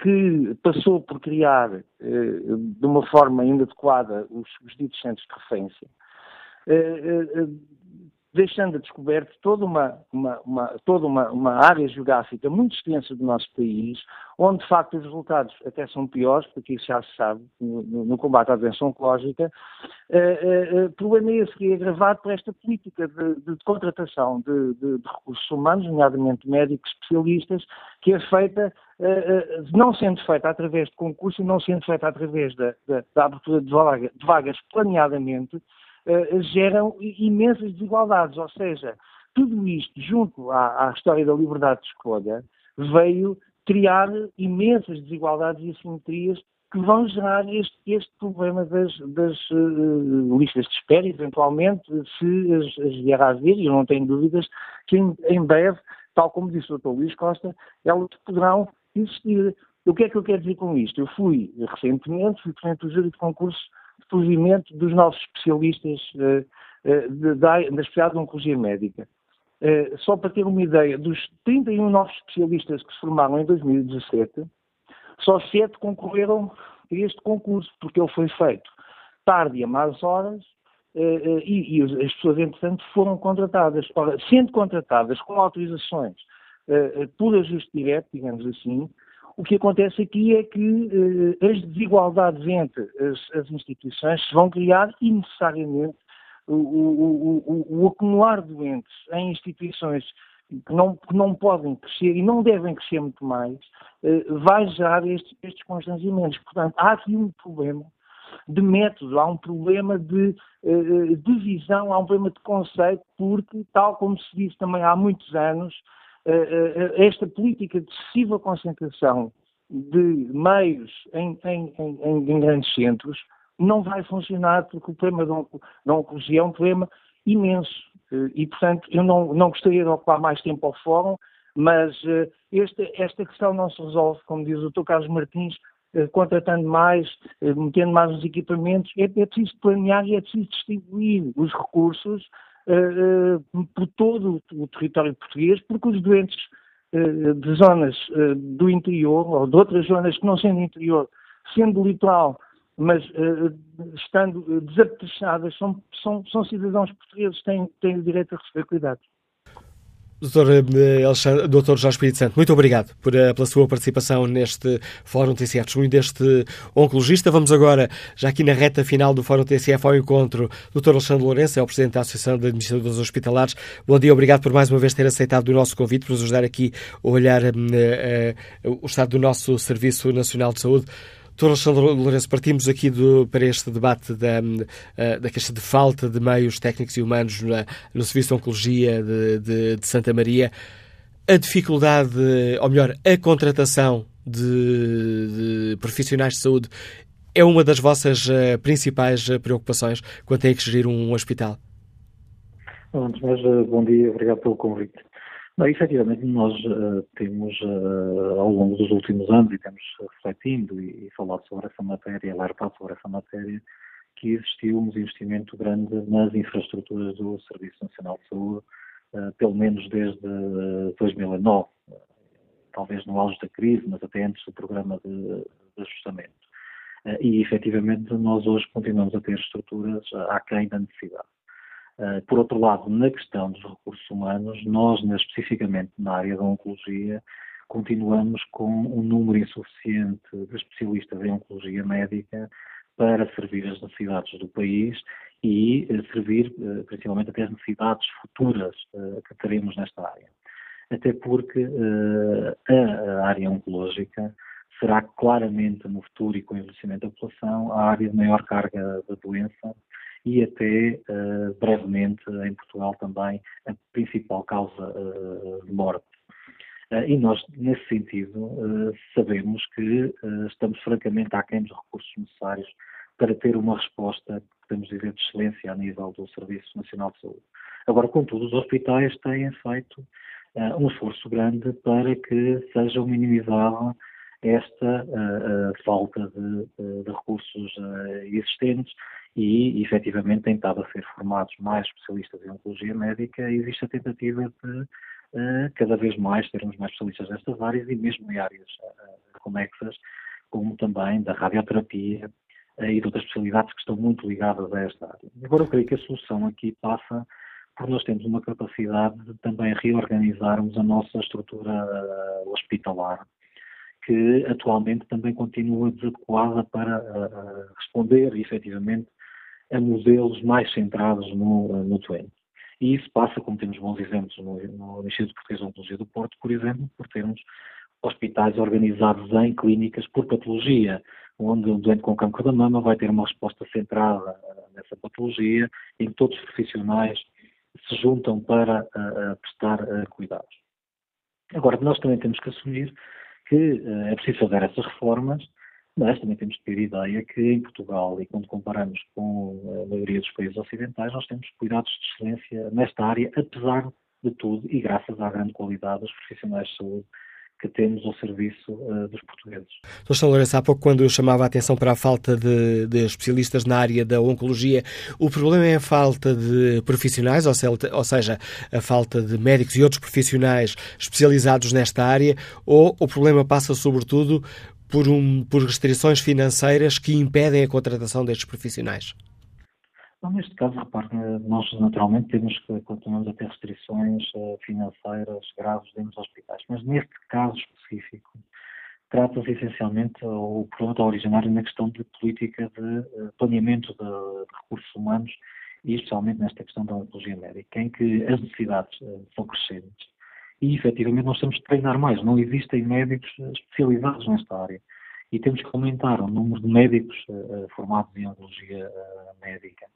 que passou por criar, de uma forma inadequada, os, os ditos centros de referência. Eh, deixando a descoberto toda uma, uma, uma toda uma, uma, área geográfica muito extensa do nosso país, onde de facto os resultados até são piores, porque isso já se sabe no, no combate à doença oncológica. O uh, problema é esse que é agravado por esta política de, de, contratação de, de, de, recursos humanos, nomeadamente médicos especialistas, que é feita, não sendo feita através de concurso, não sendo feita através da, da, da abertura de vagas, de vagas planeadamente, uh, geram imensas desigualdades. Ou seja, tudo isto, junto à, à, história da liberdade de escolha, veio criar imensas desigualdades e assimetrias que vão gerar este, este problema das, das uh, listas de espera, eventualmente, se as, as vier a haver, e eu não tenho dúvidas que em, em breve, tal como disse o Dr. Luís Costa, elas poderão existir. O que é que eu quero dizer com isto? Eu fui recentemente, fui presidente do júri de concurso de provimento dos novos especialistas uh, uh, da, da especialidade de oncologia médica. Uh, só para ter uma ideia, dos 31 novos especialistas que se formaram em 2017, só sete concorreram a este concurso, porque ele foi feito tarde e a más horas, e, e, as pessoas, entretanto, foram contratadas. Ora, sendo contratadas com autorizações por ajuste direto, digamos assim, o que acontece aqui é que eh, as desigualdades entre as, as, instituições se vão criar e necessariamente o, o, o, o, acumular doentes em instituições que não, que não podem crescer e não devem crescer muito mais, eh, vai gerar estes, estes constrangimentos. Portanto, há aqui um problema de método, há um problema de, eh, de visão, há um problema de conceito, porque, tal como se disse também há muitos anos, esta política de excessiva concentração de meios em, em, em, em, grandes centros não vai funcionar porque o problema da oncologia é um problema imenso eh, e, portanto, eu não, não gostaria de ocupar mais tempo ao fórum, mas esta, esta questão não se resolve, como diz o Dr. Carlos Martins, contratando mais, metendo mais nos equipamentos, é, é preciso planear e é preciso distribuir os recursos por todo o território português, porque os doentes uh, de zonas do interior, ou de outras zonas que não sendo interior, sendo litoral, mas estando desapetrechadas, são, são, são cidadãos portugueses, têm, têm o direito a receber cuidados. Doutor, eh, Alexandre, Doutor Jorge Espírito Santo, muito obrigado por, eh, pela sua participação neste Fórum TCF, testemunho deste oncologista. Vamos agora, já aqui na reta final do Fórum TCF, ao encontro do Dr. Alexandre Lourenço, é o Presidente da Associação de Administradores Hospitalares. Bom dia, obrigado por mais uma vez ter aceitado o nosso convite, por nos ajudar aqui a olhar uh, uh, o estado do nosso Serviço Nacional de Saúde. Doutor Alexandre Lourenço, partimos aqui do, para este debate da, eh, da queixa de falta de meios técnicos e humanos na, no Serviço de Oncologia de, de, de, Santa Maria. A dificuldade, ou melhor, a contratação de, de profissionais de saúde é uma das vossas uh, principais uh, preocupações quando tem que gerir um hospital? Antes bom dia, obrigado pelo convite. Não, efetivamente, nós uh, temos, uh, ao longo dos últimos anos, e temos refletindo e, e falado sobre essa matéria, alertado sobre essa matéria, que existiu um investimento grande nas infraestruturas do Serviço Nacional de Saúde, uh, pelo menos desde 2009, talvez no auge da crise, mas até antes do programa de, de ajustamento. e, efetivamente, nós hoje continuamos a ter estruturas aquém da necessidade. Eh, por outro lado, na questão dos recursos humanos, nós, especificamente na área da oncologia, continuamos com um número insuficiente de especialistas em oncologia médica para servir as necessidades do país e eh, servir eh, principalmente até as necessidades futuras que teremos nesta área. Até porque a área oncológica será claramente no futuro e com o envelhecimento da população a área de maior carga da doença e até uh, brevemente em Portugal também a principal causa uh, de morte. Uh, e nós, nesse sentido, sabemos que estamos francamente aquém dos recursos necessários para ter uma resposta, podemos dizer, de excelência a nível do Serviço Nacional de Saúde. Agora, contudo, os hospitais têm feito um esforço grande para que sejam minimizadas esta uh, uh, falta de, de recursos uh, existentes e, efetivamente, tem estado a ser formados mais especialistas em oncologia médica e existe a tentativa de cada vez mais termos mais especialistas nestas áreas e mesmo em áreas conexas, como também da radioterapia e de outras especialidades que estão muito ligadas a esta área. Agora, eu creio que a solução aqui passa por nós termos uma capacidade de também reorganizarmos a nossa estrutura hospitalar que atualmente também continua desadequada para uh, responder efetivamente a modelos mais centrados no, no doente. E isso passa, como temos bons exemplos no, no Instituto Português de Oncologia do Porto, por exemplo, por termos hospitais organizados em clínicas por patologia, onde um doente com cancro da mama vai ter uma resposta centrada nessa patologia, em que todos os profissionais se juntam para prestar cuidados. Agora, nós também temos que assumir que uh, é preciso fazer essas reformas, mas também temos que ter ideia que em Portugal, e quando comparamos com a maioria dos países ocidentais, nós temos cuidados de excelência nesta área, apesar de tudo, e graças à grande qualidade dos profissionais de saúde que temos ao serviço uh, dos portugueses. Sr. São Lourenço, há pouco, quando eu chamava a atenção para a falta de, de, especialistas na área da oncologia, o problema é a falta de profissionais, ou seja, a falta de médicos e outros profissionais especializados nesta área, ou o problema passa, sobretudo, por, um, por restrições financeiras que impedem a contratação destes profissionais? Então, neste caso, repare, nós naturalmente temos que continuamos a ter restrições uh, financeiras graves dentro dos hospitais, mas neste caso específico, trata-se essencialmente, o problema está originário na questão de política de uh, planeamento de, recursos humanos e especialmente nesta questão da oncologia médica, em que as necessidades uh, são crescentes. E, efetivamente, nós temos de treinar mais. Não existem médicos especializados nesta área. E temos que aumentar o número de médicos formados em oncologia médica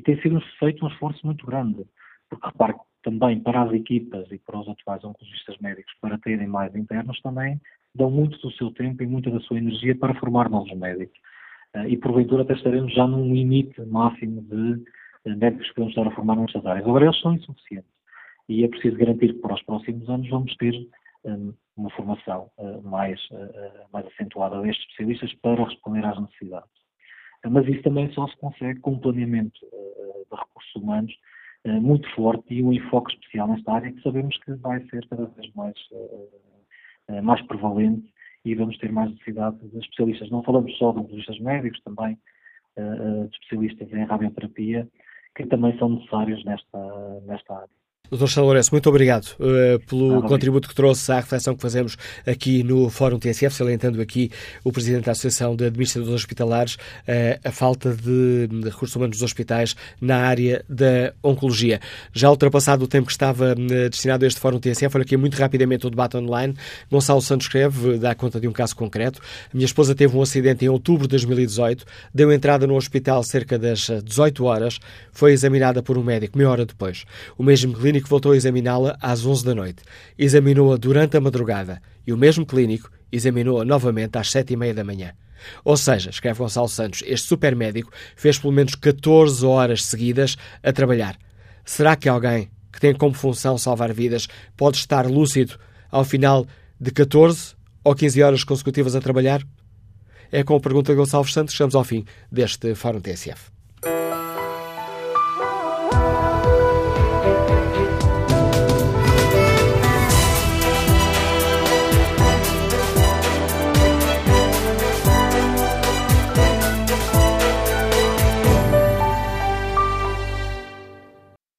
e tem sido feito um esforço muito grande, porque repare também para as equipas e para os atuais oncologistas médicos, para terem mais internos, também dão muito do seu tempo e muita da sua energia para formar novos médicos. Eh, e porventura até estaremos já num limite máximo de eh, médicos que podemos estar a formar nestas áreas. Agora, eles são insuficientes. E é preciso garantir que para os próximos anos vamos ter um, uma formação mais, mais acentuada destes especialistas para responder às necessidades. Mas isso também só se consegue com um planeamento uh, de recursos humanos muito forte e um enfoque especial nesta área que sabemos que vai ser cada vez mais, mais prevalente e vamos ter mais necessidade de especialistas. Não falamos só de especialistas médicos, também de especialistas em radioterapia, que também são necessários nesta, nesta área. Dr. Sá Lourenço, muito obrigado uh, pelo ah, contributo que trouxe à reflexão que fazemos aqui no Fórum TSF, salientando aqui o Presidente da Associação de Administradores Hospitalares, uh, a falta de, de, recursos humanos dos hospitais na área da oncologia. Já ultrapassado o tempo que estava uh, destinado a este Fórum TSF, olha aqui muito rapidamente o debate online. Gonçalo Santos escreve, dá conta de um caso concreto. A minha esposa teve um acidente em outubro de 2018, deu entrada no hospital cerca das 18 horas, foi examinada por um médico meia hora depois. O mesmo clínico clínico voltou a examiná-la às 11 da noite. Examinou-a durante a madrugada e o mesmo clínico examinou-a novamente às 7 e meia da manhã. Ou seja, escreve Gonçalo Santos, este supermédico fez pelo menos 14 horas seguidas a trabalhar. Será que alguém que tem como função salvar vidas pode estar lúcido ao final de 14 ou 15 horas consecutivas a trabalhar? É com a pergunta de Gonçalves Santos que chegamos ao fim deste Fórum TSF.